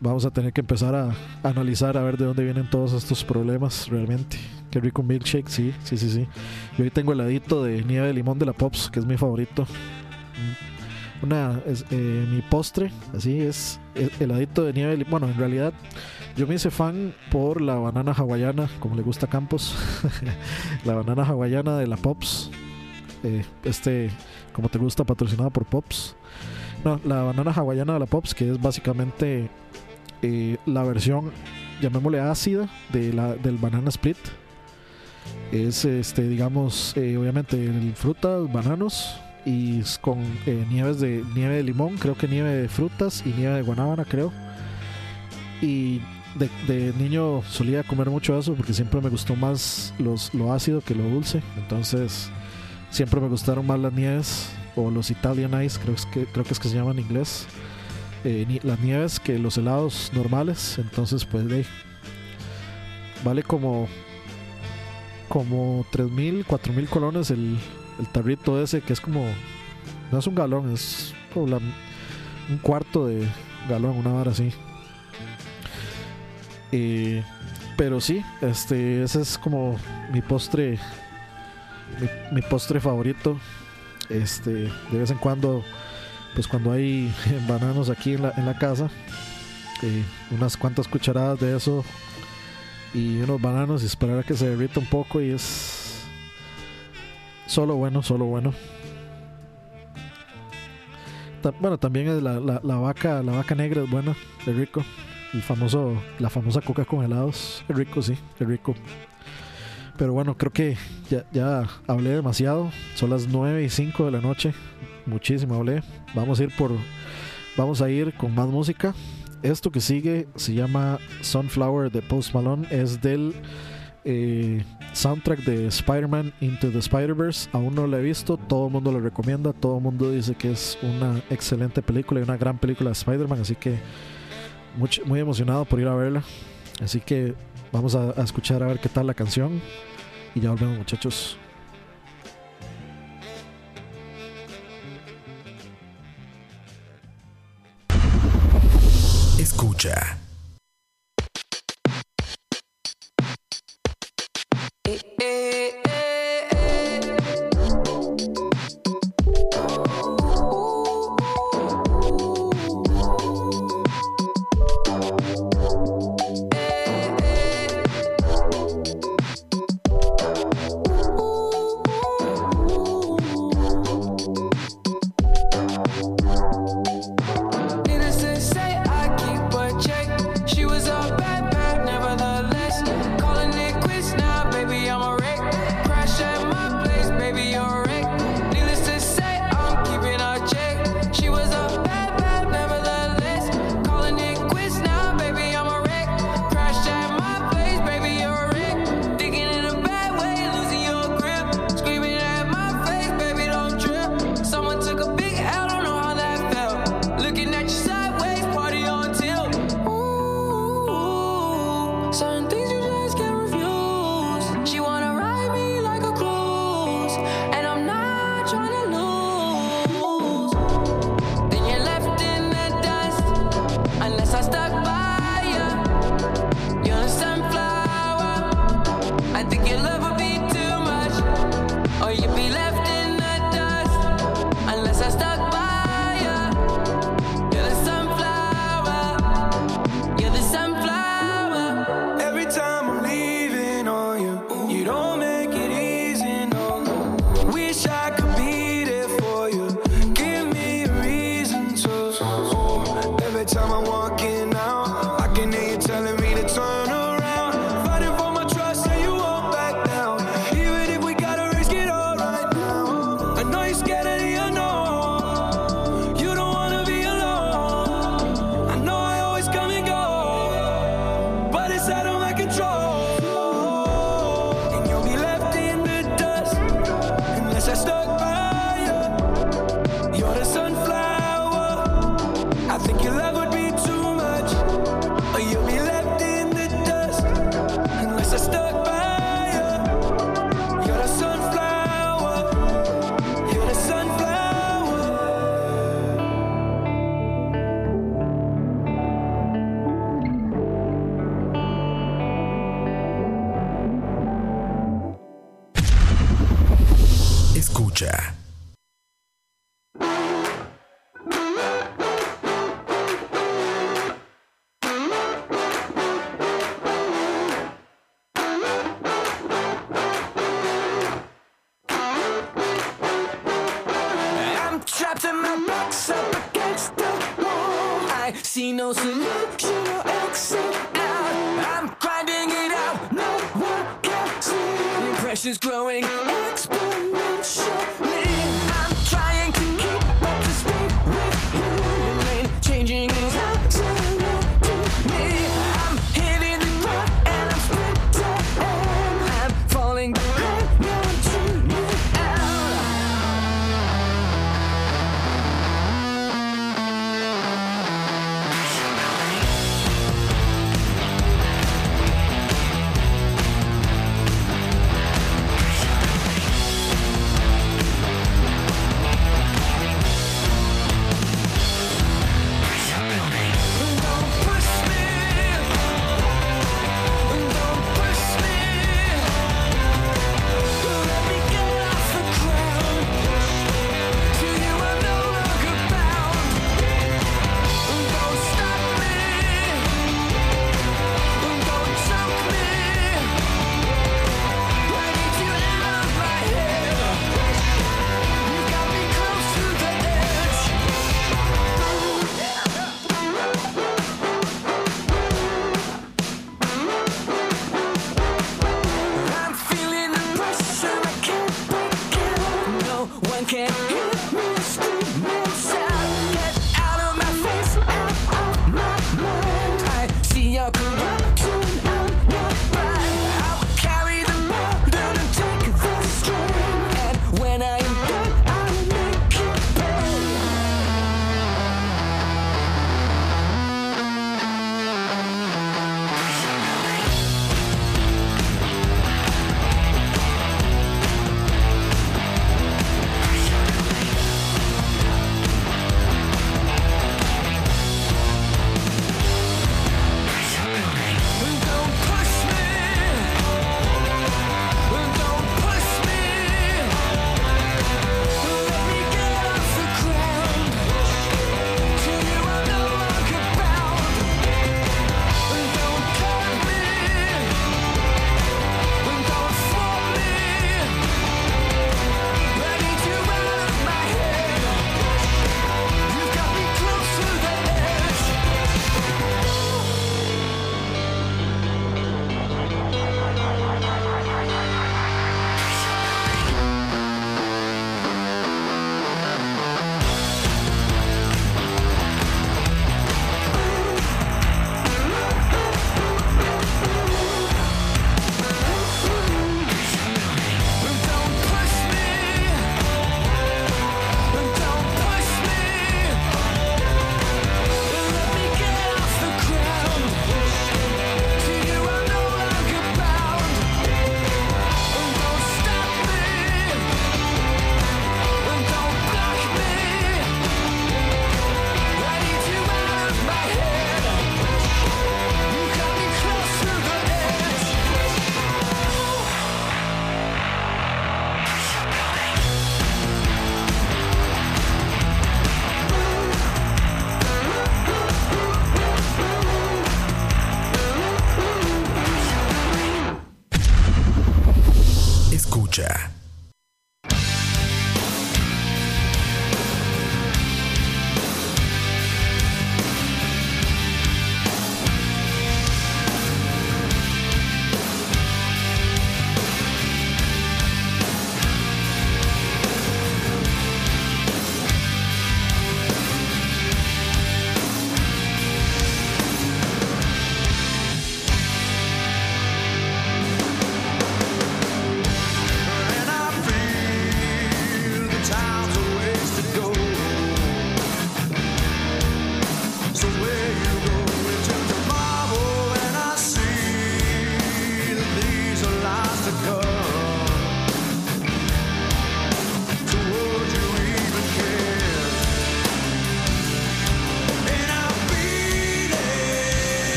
vamos a tener que empezar a, analizar a ver de dónde vienen todos estos problemas realmente Qué rico milkshake, sí, sí, sí, sí. Yo hoy tengo heladito de nieve de limón de la Pops, que es mi favorito. Mm. Una, es, eh, mi postre, así es, es heladito de nieve de limón. Bueno, en realidad yo me hice fan por la banana hawaiana, como le gusta a Campos. la banana hawaiana de la Pops. Eh, este, como te gusta, patrocinada por Pops. No, la banana hawaiana de la Pops, que es básicamente eh, la versión, llamémosle ácida, de la, del banana split. Es, este, digamos, eh, obviamente el- frutas, bananos y con eh, nieves de nieve de limón, creo que nieve de frutas y nieve de guanábana, creo. Y de, niño solía comer mucho eso porque siempre me gustó más los, lo ácido que lo dulce. Entonces, siempre me gustaron más las nieves o los Italian Ice, creo, que, creo que es que se llaman en inglés. Eh, las nieves que los helados normales. Entonces, pues de vale como como 3.000, 4.000 colones el, el tarrito ese, que es como, no es un galón, es como un cuarto de galón, una hora así. Eh, pero sí, este, ese es como mi postre, mi, mi postre favorito. Este, de vez en cuando, pues cuando hay bananos aquí en la, en la casa, eh, unas cuantas cucharadas de eso y unos bananos y esperar a que se derrita un poco y es solo bueno, solo bueno. Bueno, también es la, la- la vaca, la vaca negra es buena, es rico. El famoso, la famosa coca con helados, es rico, sí, es rico. Pero bueno, creo que ya, ya hablé demasiado. Son las 9 y 5 de la noche. Muchísimo hablé. Vamos a ir por. Vamos a ir con más música. Esto que sigue se llama Sunflower de Post Malone. Es del eh, soundtrack de Spider-Man Into the Spider-Verse. Aún no lo he visto. Todo el mundo lo recomienda. Todo el mundo dice que es una excelente película y una gran película de Spider-Man. Así que muy emocionado por ir a verla. Así que vamos a, a escuchar a ver qué tal la canción. Y ya volvemos, muchachos. Escucha. Needless to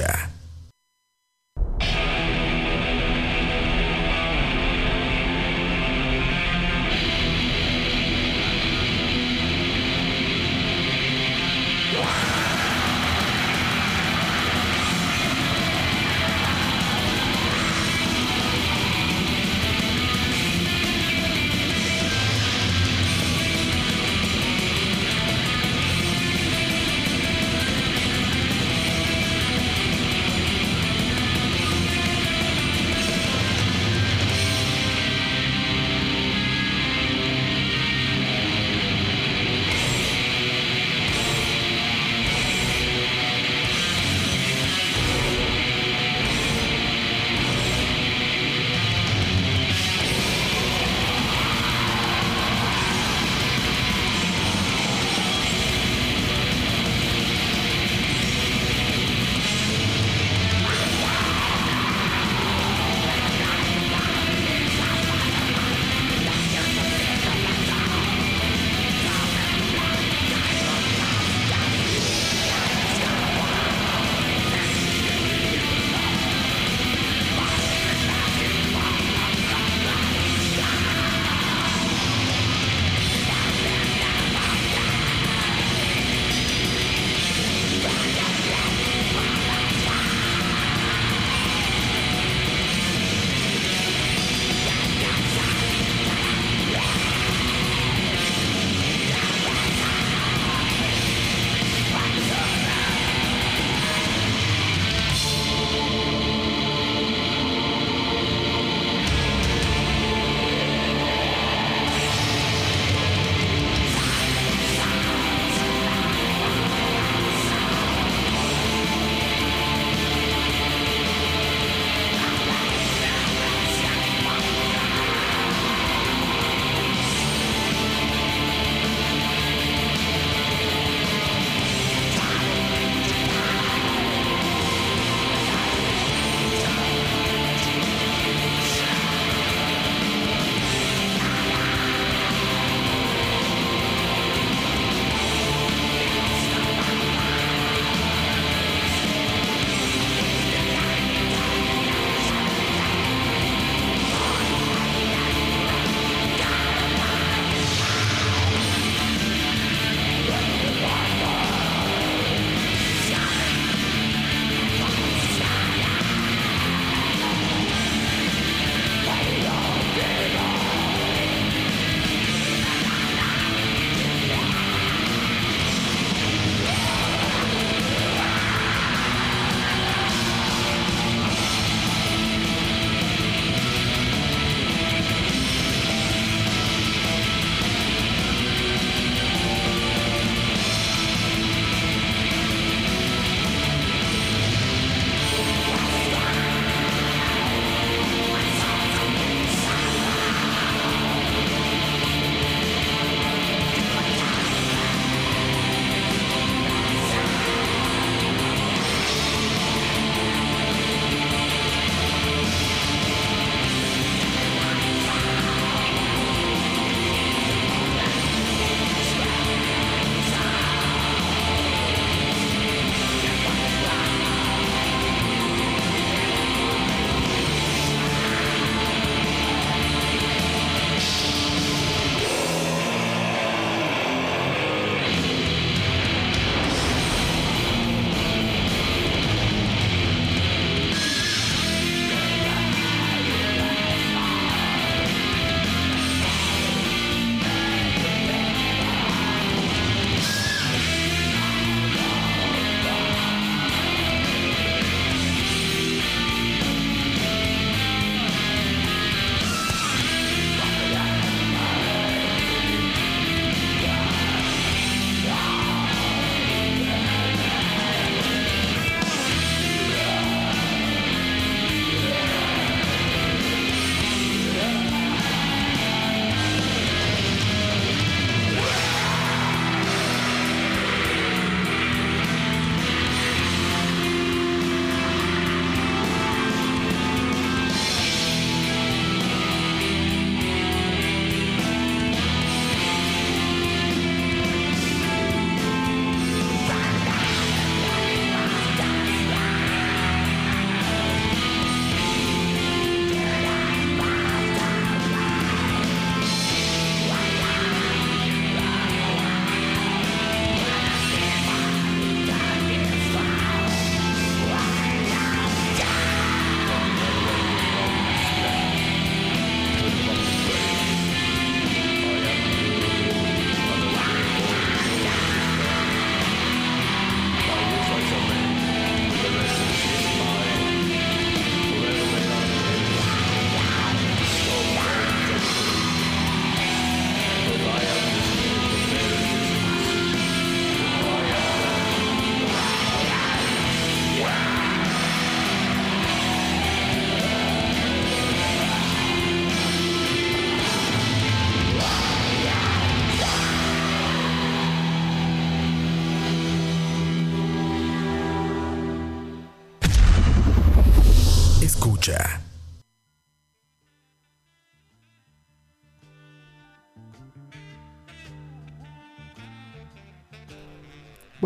escucha.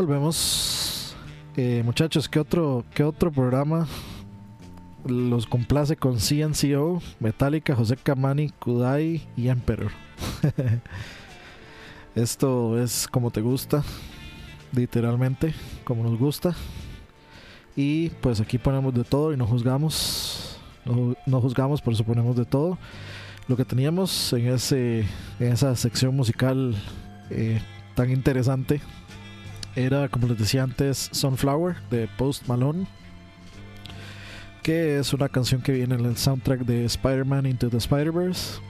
Volvemos. Eh, muchachos, ¿qué otro, ¿qué otro programa los complace con CNCO, Metallica, José Camani, Kudai y Emperor? Esto es como te gusta, literalmente, como nos gusta. Y pues aquí ponemos de todo y no juzgamos. No, no juzgamos, por eso ponemos de todo. Lo que teníamos en, ese, en esa sección musical eh, tan interesante era, como les decía antes, Sunflower de Post Malone. Que es una canción que viene en el soundtrack de Spider-Man Into the Spider-Verse.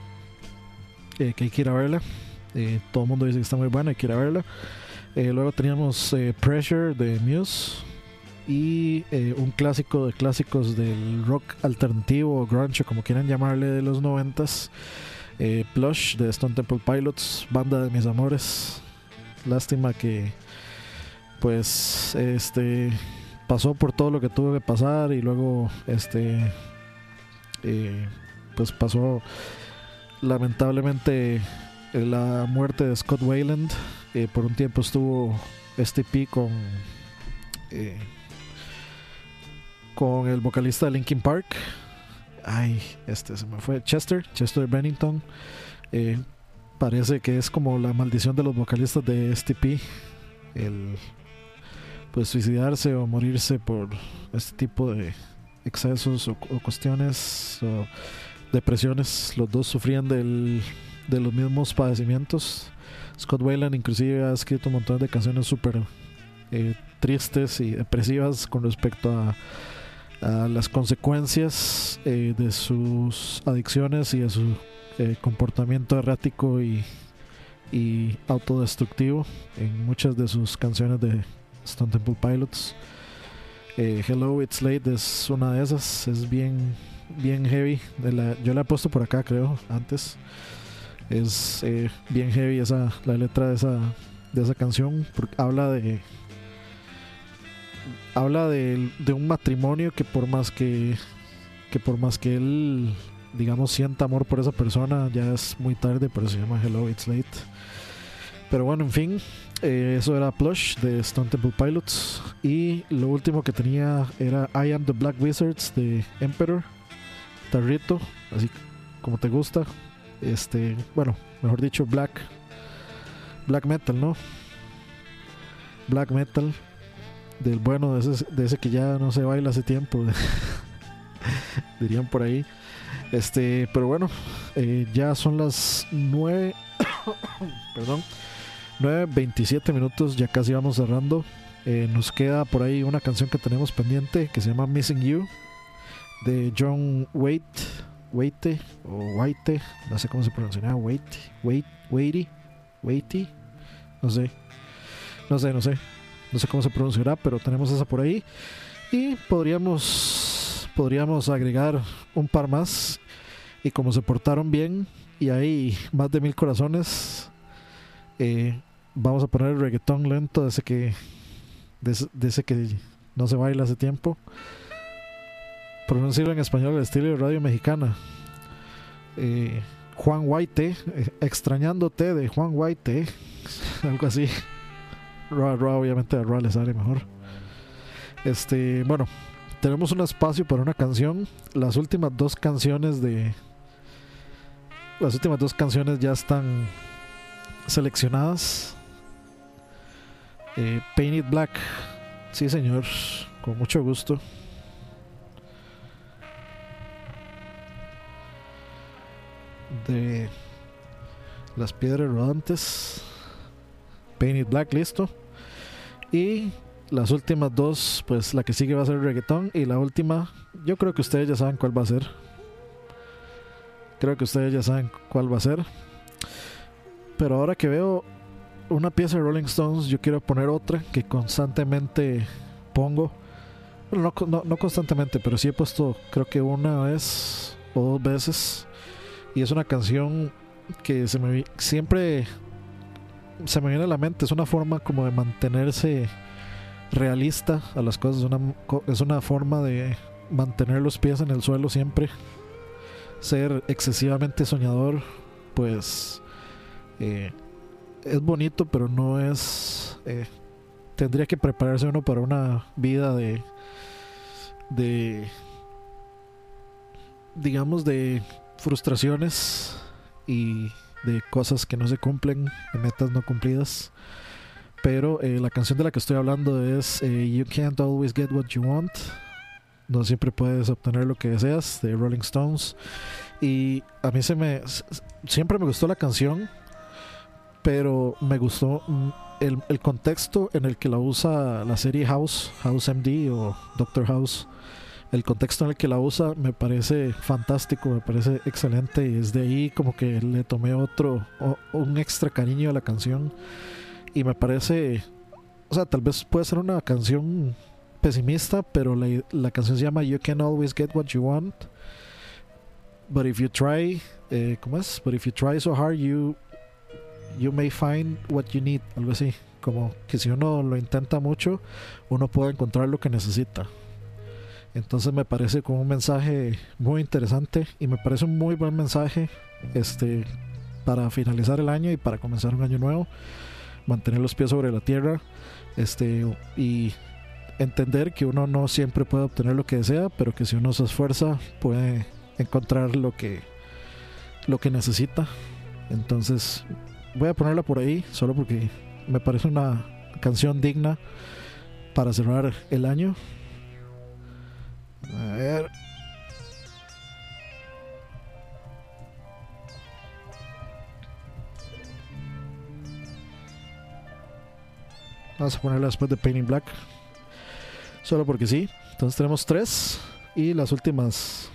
eh, que hay que ir a verla. Eh, todo el mundo dice que está muy buena, hay que ir a verla. Eh, luego teníamos Pressure de Muse. Y un clásico de clásicos del rock alternativo grunge, como quieran llamarle, de los noventas. Plush de Stone Temple Pilots, banda de mis amores. Lástima que, pues, este pasó por todo lo que tuvo que pasar y luego, este, eh, pues pasó lamentablemente eh, la muerte de Scott Wayland. Eh, por un tiempo estuvo STP con con el vocalista de Linkin Park. Ay, este se me fue. Chester, Chester Bennington. Parece que es como la maldición de los vocalistas de STP. El pues suicidarse o morirse por este tipo de excesos o, o cuestiones o depresiones. Los dos sufrían del, de los mismos padecimientos. Scott Wayland inclusive ha escrito un montón de canciones súper eh, tristes y depresivas con respecto a, a las consecuencias eh, de sus adicciones y de su eh, comportamiento errático y, y autodestructivo en muchas de sus canciones de Stone Temple Pilots. Eh, Hello, It's Late es una de esas, es bien, bien heavy. Yo la he puesto por acá, creo, antes. Es eh, bien heavy esa, la letra de esa, de esa canción, porque habla de habla de un matrimonio que por más que que por más que él digamos sienta amor por esa persona ya es muy tarde pero se llama Hello It's Late pero bueno en fin eh, eso era Plush de Stone Temple Pilots. Y lo último que tenía era I Am the Black Wizards de Emperor Tarrito así como te gusta. Este bueno mejor dicho Black Black Metal no Black Metal del bueno, de ese, de ese que ya no se baila hace tiempo, dirían por ahí. Este, pero bueno, eh, ya son las 9, perdón, 9.27 minutos, ya casi vamos cerrando. Eh, nos queda por ahí una canción que tenemos pendiente que se llama Missing You de John Waite, Waite o Waite, no sé cómo se pronuncia, Waite, Wait, Waity, Waity, no sé, no sé, no sé. No sé cómo se pronunciará, pero tenemos esa por ahí. Y podríamos, podríamos agregar un par más. Y como se portaron bien y hay más de mil corazones, eh, vamos a poner el reggaetón lento de ese que, de, ese- de ese que no se baila hace tiempo. Pronunciarlo en español al estilo de radio mexicana. Eh, Juan White, eh, extrañándote de Juan White, algo así. Ra, Ra, obviamente a Ra le sale mejor. Este, bueno, tenemos un espacio para una canción. Las últimas dos canciones de. Las últimas dos canciones ya están seleccionadas. Eh, Painted Black. Sí, señor. Con mucho gusto. De las piedras rodantes. Painted Black, listo. Y las últimas dos, pues la que sigue va a ser reggaetón. Y la última, yo creo que ustedes ya saben cuál va a ser. Creo que ustedes ya saben cuál va a ser. Pero ahora que veo una pieza de Rolling Stones, yo quiero poner otra que constantemente pongo. Bueno, no, no, no constantemente, pero sí he puesto, creo que una vez o dos veces. Y es una canción que se me siempre se me viene a la mente. Es una forma como de mantenerse realista a las cosas. Es una forma de mantener los pies en el suelo siempre. Ser excesivamente soñador, pues eh, es bonito, pero no es eh, tendría que prepararse uno para una vida de de digamos de frustraciones y de cosas que no se cumplen, de metas no cumplidas. Pero eh, la canción de la que estoy hablando es You Can't Always Get What You Want. No siempre puedes obtener lo que deseas, de Rolling Stones. Y a mí se me. Siempre me gustó la canción, pero me gustó mm, el, el contexto en el que la usa la serie House, House MD o Doctor House. El contexto en el que la usa me parece fantástico, me parece excelente y desde ahí como que le tomé otro, o- un extra cariño a la canción y me parece, o sea, tal vez puede ser una canción pesimista, pero la, la canción se llama You Can Always Get What You Want, but if you try, eh, ¿cómo es? But if you try so hard, you, you may find what you need, algo así, como que si uno lo intenta mucho, uno puede encontrar lo que necesita. Entonces me parece como un mensaje muy interesante y me parece un muy buen mensaje este para finalizar el año y para comenzar un año nuevo, mantener los pies sobre la tierra, este y entender que uno no siempre puede obtener lo que desea, pero que si uno se esfuerza puede encontrar lo que lo que necesita. Entonces voy a ponerla por ahí solo porque me parece una canción digna para cerrar el año. A ver. Vamos a ponerla después de Painting Black. Solo porque sí. Entonces tenemos tres. Y las últimas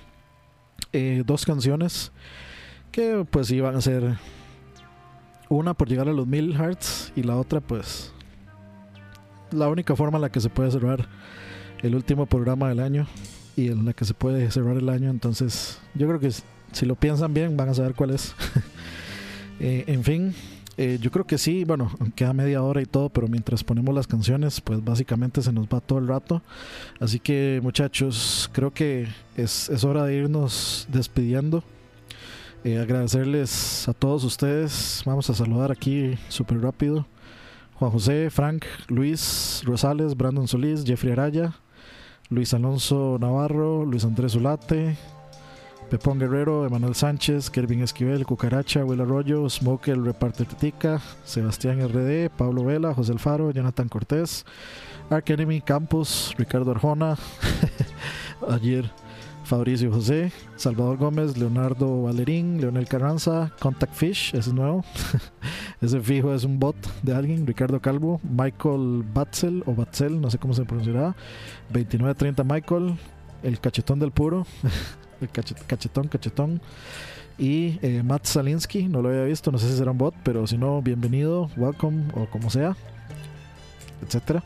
eh, dos canciones. Que pues iban a ser. Una por llegar a los mil hearts. Y la otra pues. La única forma en la que se puede cerrar el último programa del año y en la que se puede cerrar el año. Entonces, yo creo que si lo piensan bien, van a saber cuál es. Eh, en fin, eh, yo creo que sí. Bueno, queda media hora y todo, pero mientras ponemos las canciones, pues básicamente se nos va todo el rato. Así que, muchachos, creo que es, es hora de irnos despidiendo. Eh, agradecerles a todos ustedes. Vamos a saludar aquí súper rápido. Juan José, Frank, Luis Rosales, Brandon Solís, Jeffrey Araya, Luis Alonso Navarro, Luis Andrés Zulate, Pepón Guerrero, Emanuel Sánchez, Kervin Esquivel, Cucaracha, Will Arroyo, Smoke el Reparte Tetica, Sebastián RD, Pablo Vela, José Alfaro, Jonathan Cortés, Ark Campos, Ricardo Arjona, ayer Fabricio José, Salvador Gómez, Leonardo Valerín, Leonel Carranza, Contact Fish, ese es nuevo. ese fijo es un bot de alguien, Ricardo Calvo, Michael Batzel o Batzel, no sé cómo se pronunciará, 2930 Michael, el cachetón del puro, el cachet- cachetón, cachetón. Y eh, Matt Salinsky, no lo había visto, no sé si será un bot, pero si no, bienvenido, welcome o como sea, etcétera.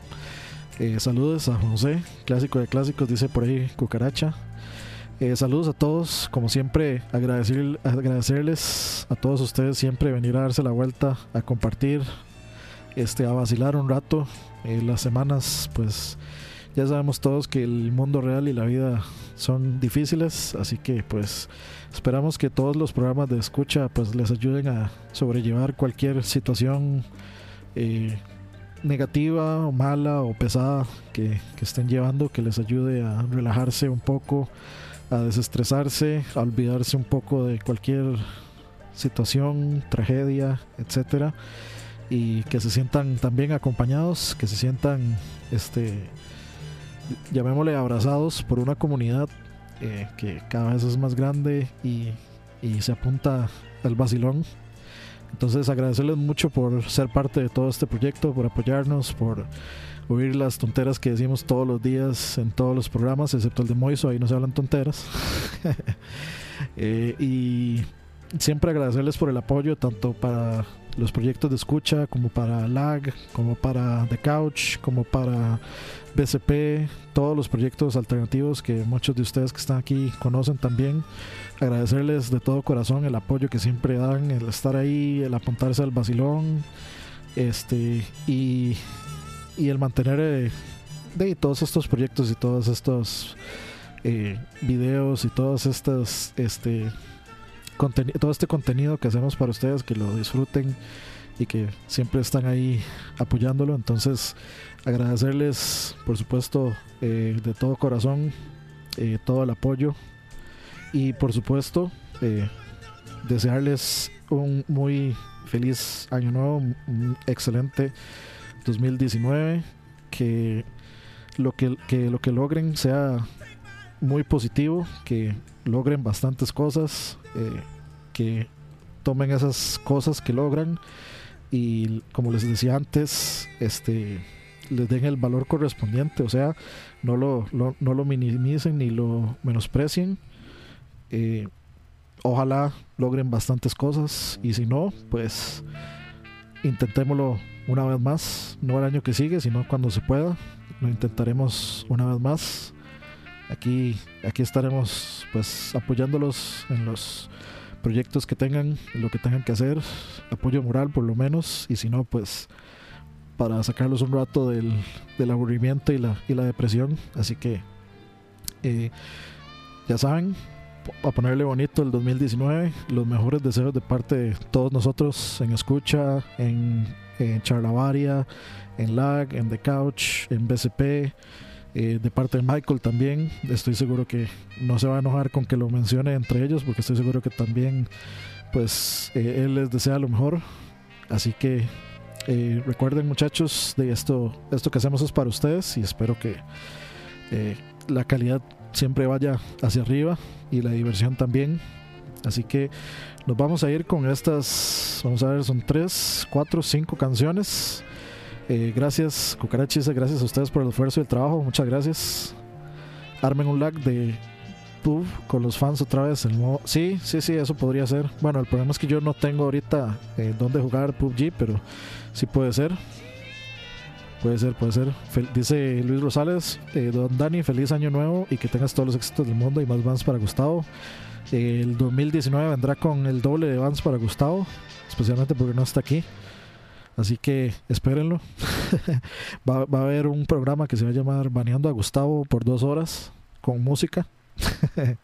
Eh, saludos a José, clásico de clásicos, dice por ahí Cucaracha. Eh, saludos a todos, como siempre, agradecer, agradecerles a todos ustedes siempre venir a darse la vuelta, a compartir, este, a vacilar un rato. Eh, las semanas, pues ya sabemos todos que el mundo real y la vida son difíciles, así que pues esperamos que todos los programas de escucha pues les ayuden a sobrellevar cualquier situación eh, negativa o mala o pesada que, que estén llevando, que les ayude a relajarse un poco, a desestresarse, a olvidarse un poco de cualquier situación, tragedia, etcétera, y que se sientan también acompañados, que se sientan, este, llamémosle abrazados por una comunidad eh, que cada vez es más grande y, y se apunta al vacilón. Entonces agradecerles mucho por ser parte de todo este proyecto, por apoyarnos, por oír las tonteras que decimos todos los días en todos los programas, excepto el de Moiso, ahí no se hablan tonteras. Eh, y siempre agradecerles por el apoyo, tanto para los proyectos de escucha, como para LAG, como para The Couch, como para BCP, todos los proyectos alternativos que muchos de ustedes que están aquí conocen también. Agradecerles de todo corazón el apoyo que siempre dan, el estar ahí, el apuntarse al vacilón, este, y, y el mantener eh, de todos estos proyectos y todos estos eh, videos y todos estos este todo este contenido que hacemos para ustedes que lo disfruten y que siempre están ahí apoyándolo. Entonces, agradecerles, por supuesto, eh, de todo corazón, eh, todo el apoyo y, por supuesto, desearles un muy feliz año nuevo, un excelente 2019, que lo que, lo que logren sea muy positivo, que logren bastantes cosas, eh, que tomen esas cosas que logran y como les decía antes, este les den el valor correspondiente, o sea, no lo, lo- no lo minimicen ni lo menosprecien. Eh, ojalá logren bastantes cosas y si no, pues intentémoslo una vez más, no el año que sigue, sino cuando se pueda. Lo intentaremos una vez más. Aquí, aquí estaremos pues apoyándolos en los proyectos que tengan, en lo que tengan que hacer, apoyo moral por lo menos, y si no, pues para sacarlos un rato del, del aburrimiento y la, y la depresión. Así que eh, ya saben, a ponerle bonito el 2019, los mejores deseos de parte de todos nosotros en Escucha, en, en Charlavaria, en Lag, en The Couch, en BCP, eh, de parte de Michael también. Estoy seguro que no se va a enojar con que lo mencione entre ellos, porque estoy seguro que también, pues, eh, él les desea lo mejor. Así que eh, recuerden, muchachos, de esto, esto que hacemos es para ustedes y espero que eh, la calidad siempre vaya hacia arriba y la diversión también. Así que nos vamos a ir con estas, vamos a ver, son tres, cuatro, cinco canciones. Eh, gracias, Cucarachis, gracias a ustedes por el esfuerzo y el trabajo, muchas gracias. Armen un lag de PUB con los fans otra vez. Sí, sí, sí, eso podría ser. Bueno, el problema es que yo no tengo ahorita eh, dónde jugar PUBG, pero sí puede ser. Puede ser, puede ser. Dice Luis Rosales, eh, Don Dani, feliz año nuevo y que tengas todos los éxitos del mundo y más Vans para Gustavo. El 2019 vendrá con el doble de Vans para Gustavo, especialmente porque no está aquí. Así que espérenlo. va, va a haber un programa que se va a llamar Baneando a Gustavo por dos horas con música.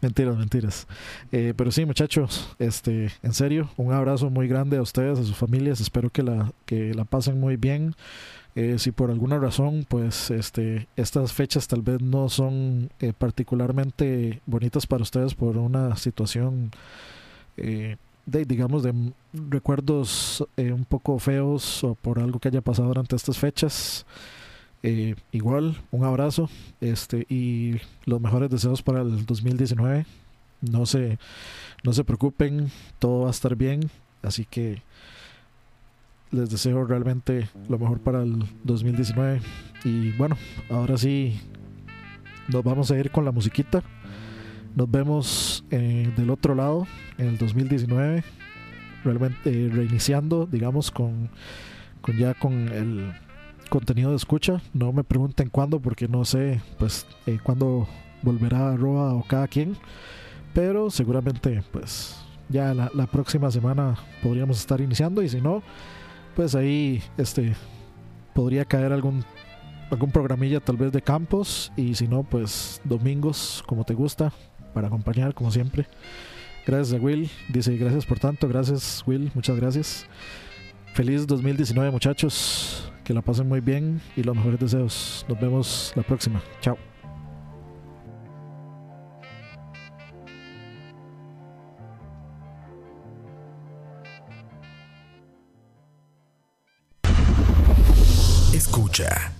mentiras, mentiras. Eh, pero sí, muchachos, este, en serio, un abrazo muy grande a ustedes, a sus familias. Espero que la, que la pasen muy bien. Eh, si por alguna razón, pues, este, estas fechas tal vez no son eh, particularmente bonitas para ustedes por una situación, eh, de, digamos, de recuerdos eh, un poco feos o por algo que haya pasado durante estas fechas. eh, igual, un abrazo este, y los mejores deseos para el 2019. No se, no se preocupen, todo va a estar bien. Así que les deseo realmente lo mejor para el 2019. Y bueno, ahora sí nos vamos a ir con la musiquita. Nos vemos eh, del otro lado en el 2019. Realmente eh, reiniciando, digamos, con, con ya con el contenido de escucha. No me pregunten cuándo, porque no sé, pues, eh, cuándo volverá Roa o cada quien. Pero seguramente, pues, ya la, la próxima semana podríamos estar iniciando. Y si no, pues ahí este podría caer algún algún programilla tal vez de campos y si no pues domingos como te gusta para acompañar como siempre. Gracias a Will dice gracias por tanto gracias Will muchas gracias. Feliz 2019 muchachos que la pasen muy bien y los mejores deseos. Nos vemos la próxima. Chao Escucha.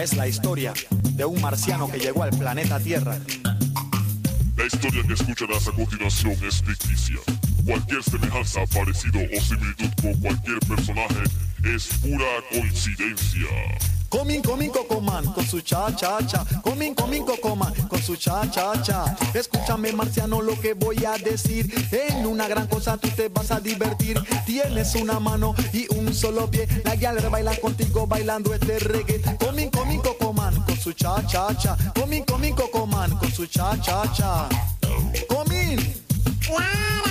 Es la historia de un marciano que llegó al planeta Tierra. La historia que escucharás a continuación es ficticia. Cualquier semejanza, parecido o similitud con cualquier personaje es pura coincidencia. Comin, comin, cocoman, con su cha, cha, cha. Comin, comin, cocoman, con su cha, cha, cha. Escúchame, marciano, lo que voy a decir. En una gran cosa tú te vas a divertir. Tienes una mano y un solo pie. La galera baila contigo bailando este reggae. su cha cha cha. Comin, comin, come con su cha cha cha. Comin. Wow.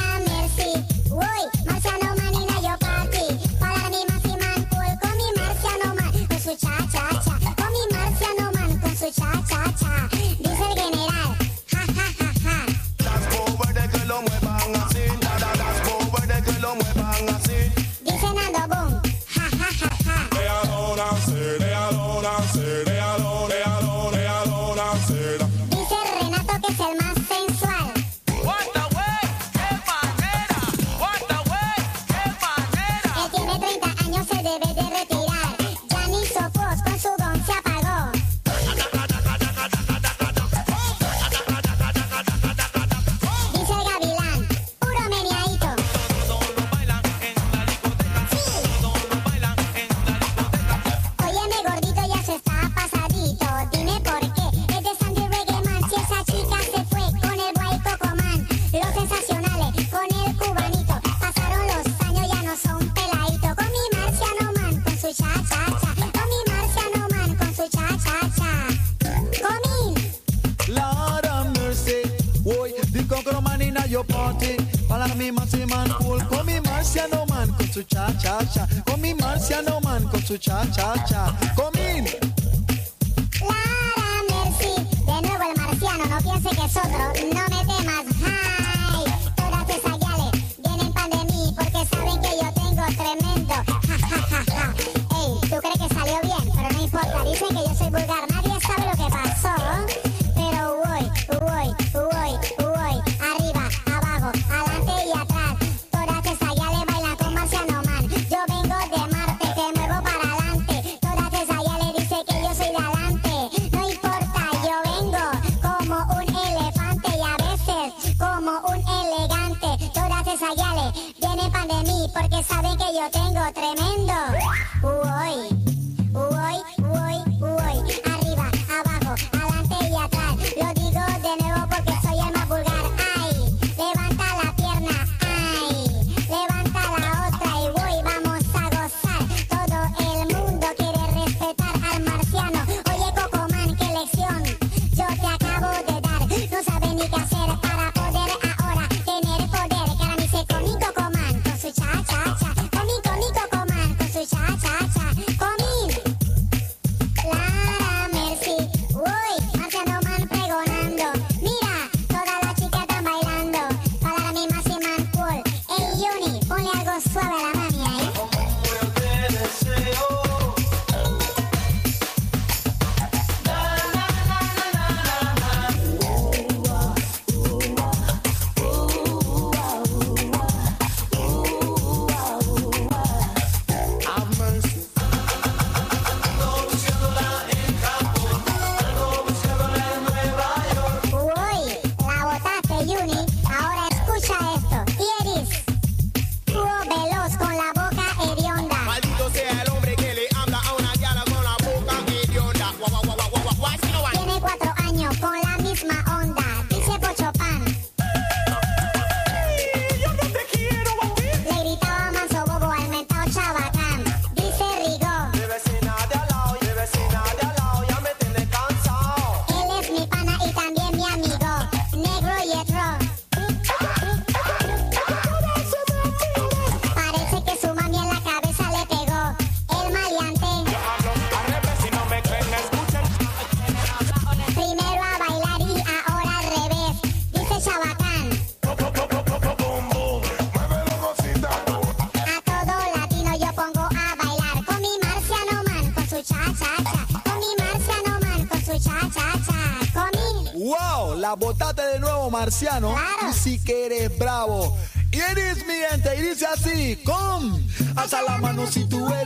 marciano. Y si que eres bravo. Y eres mi gente, y dice así, con hasta la mano si tú eres.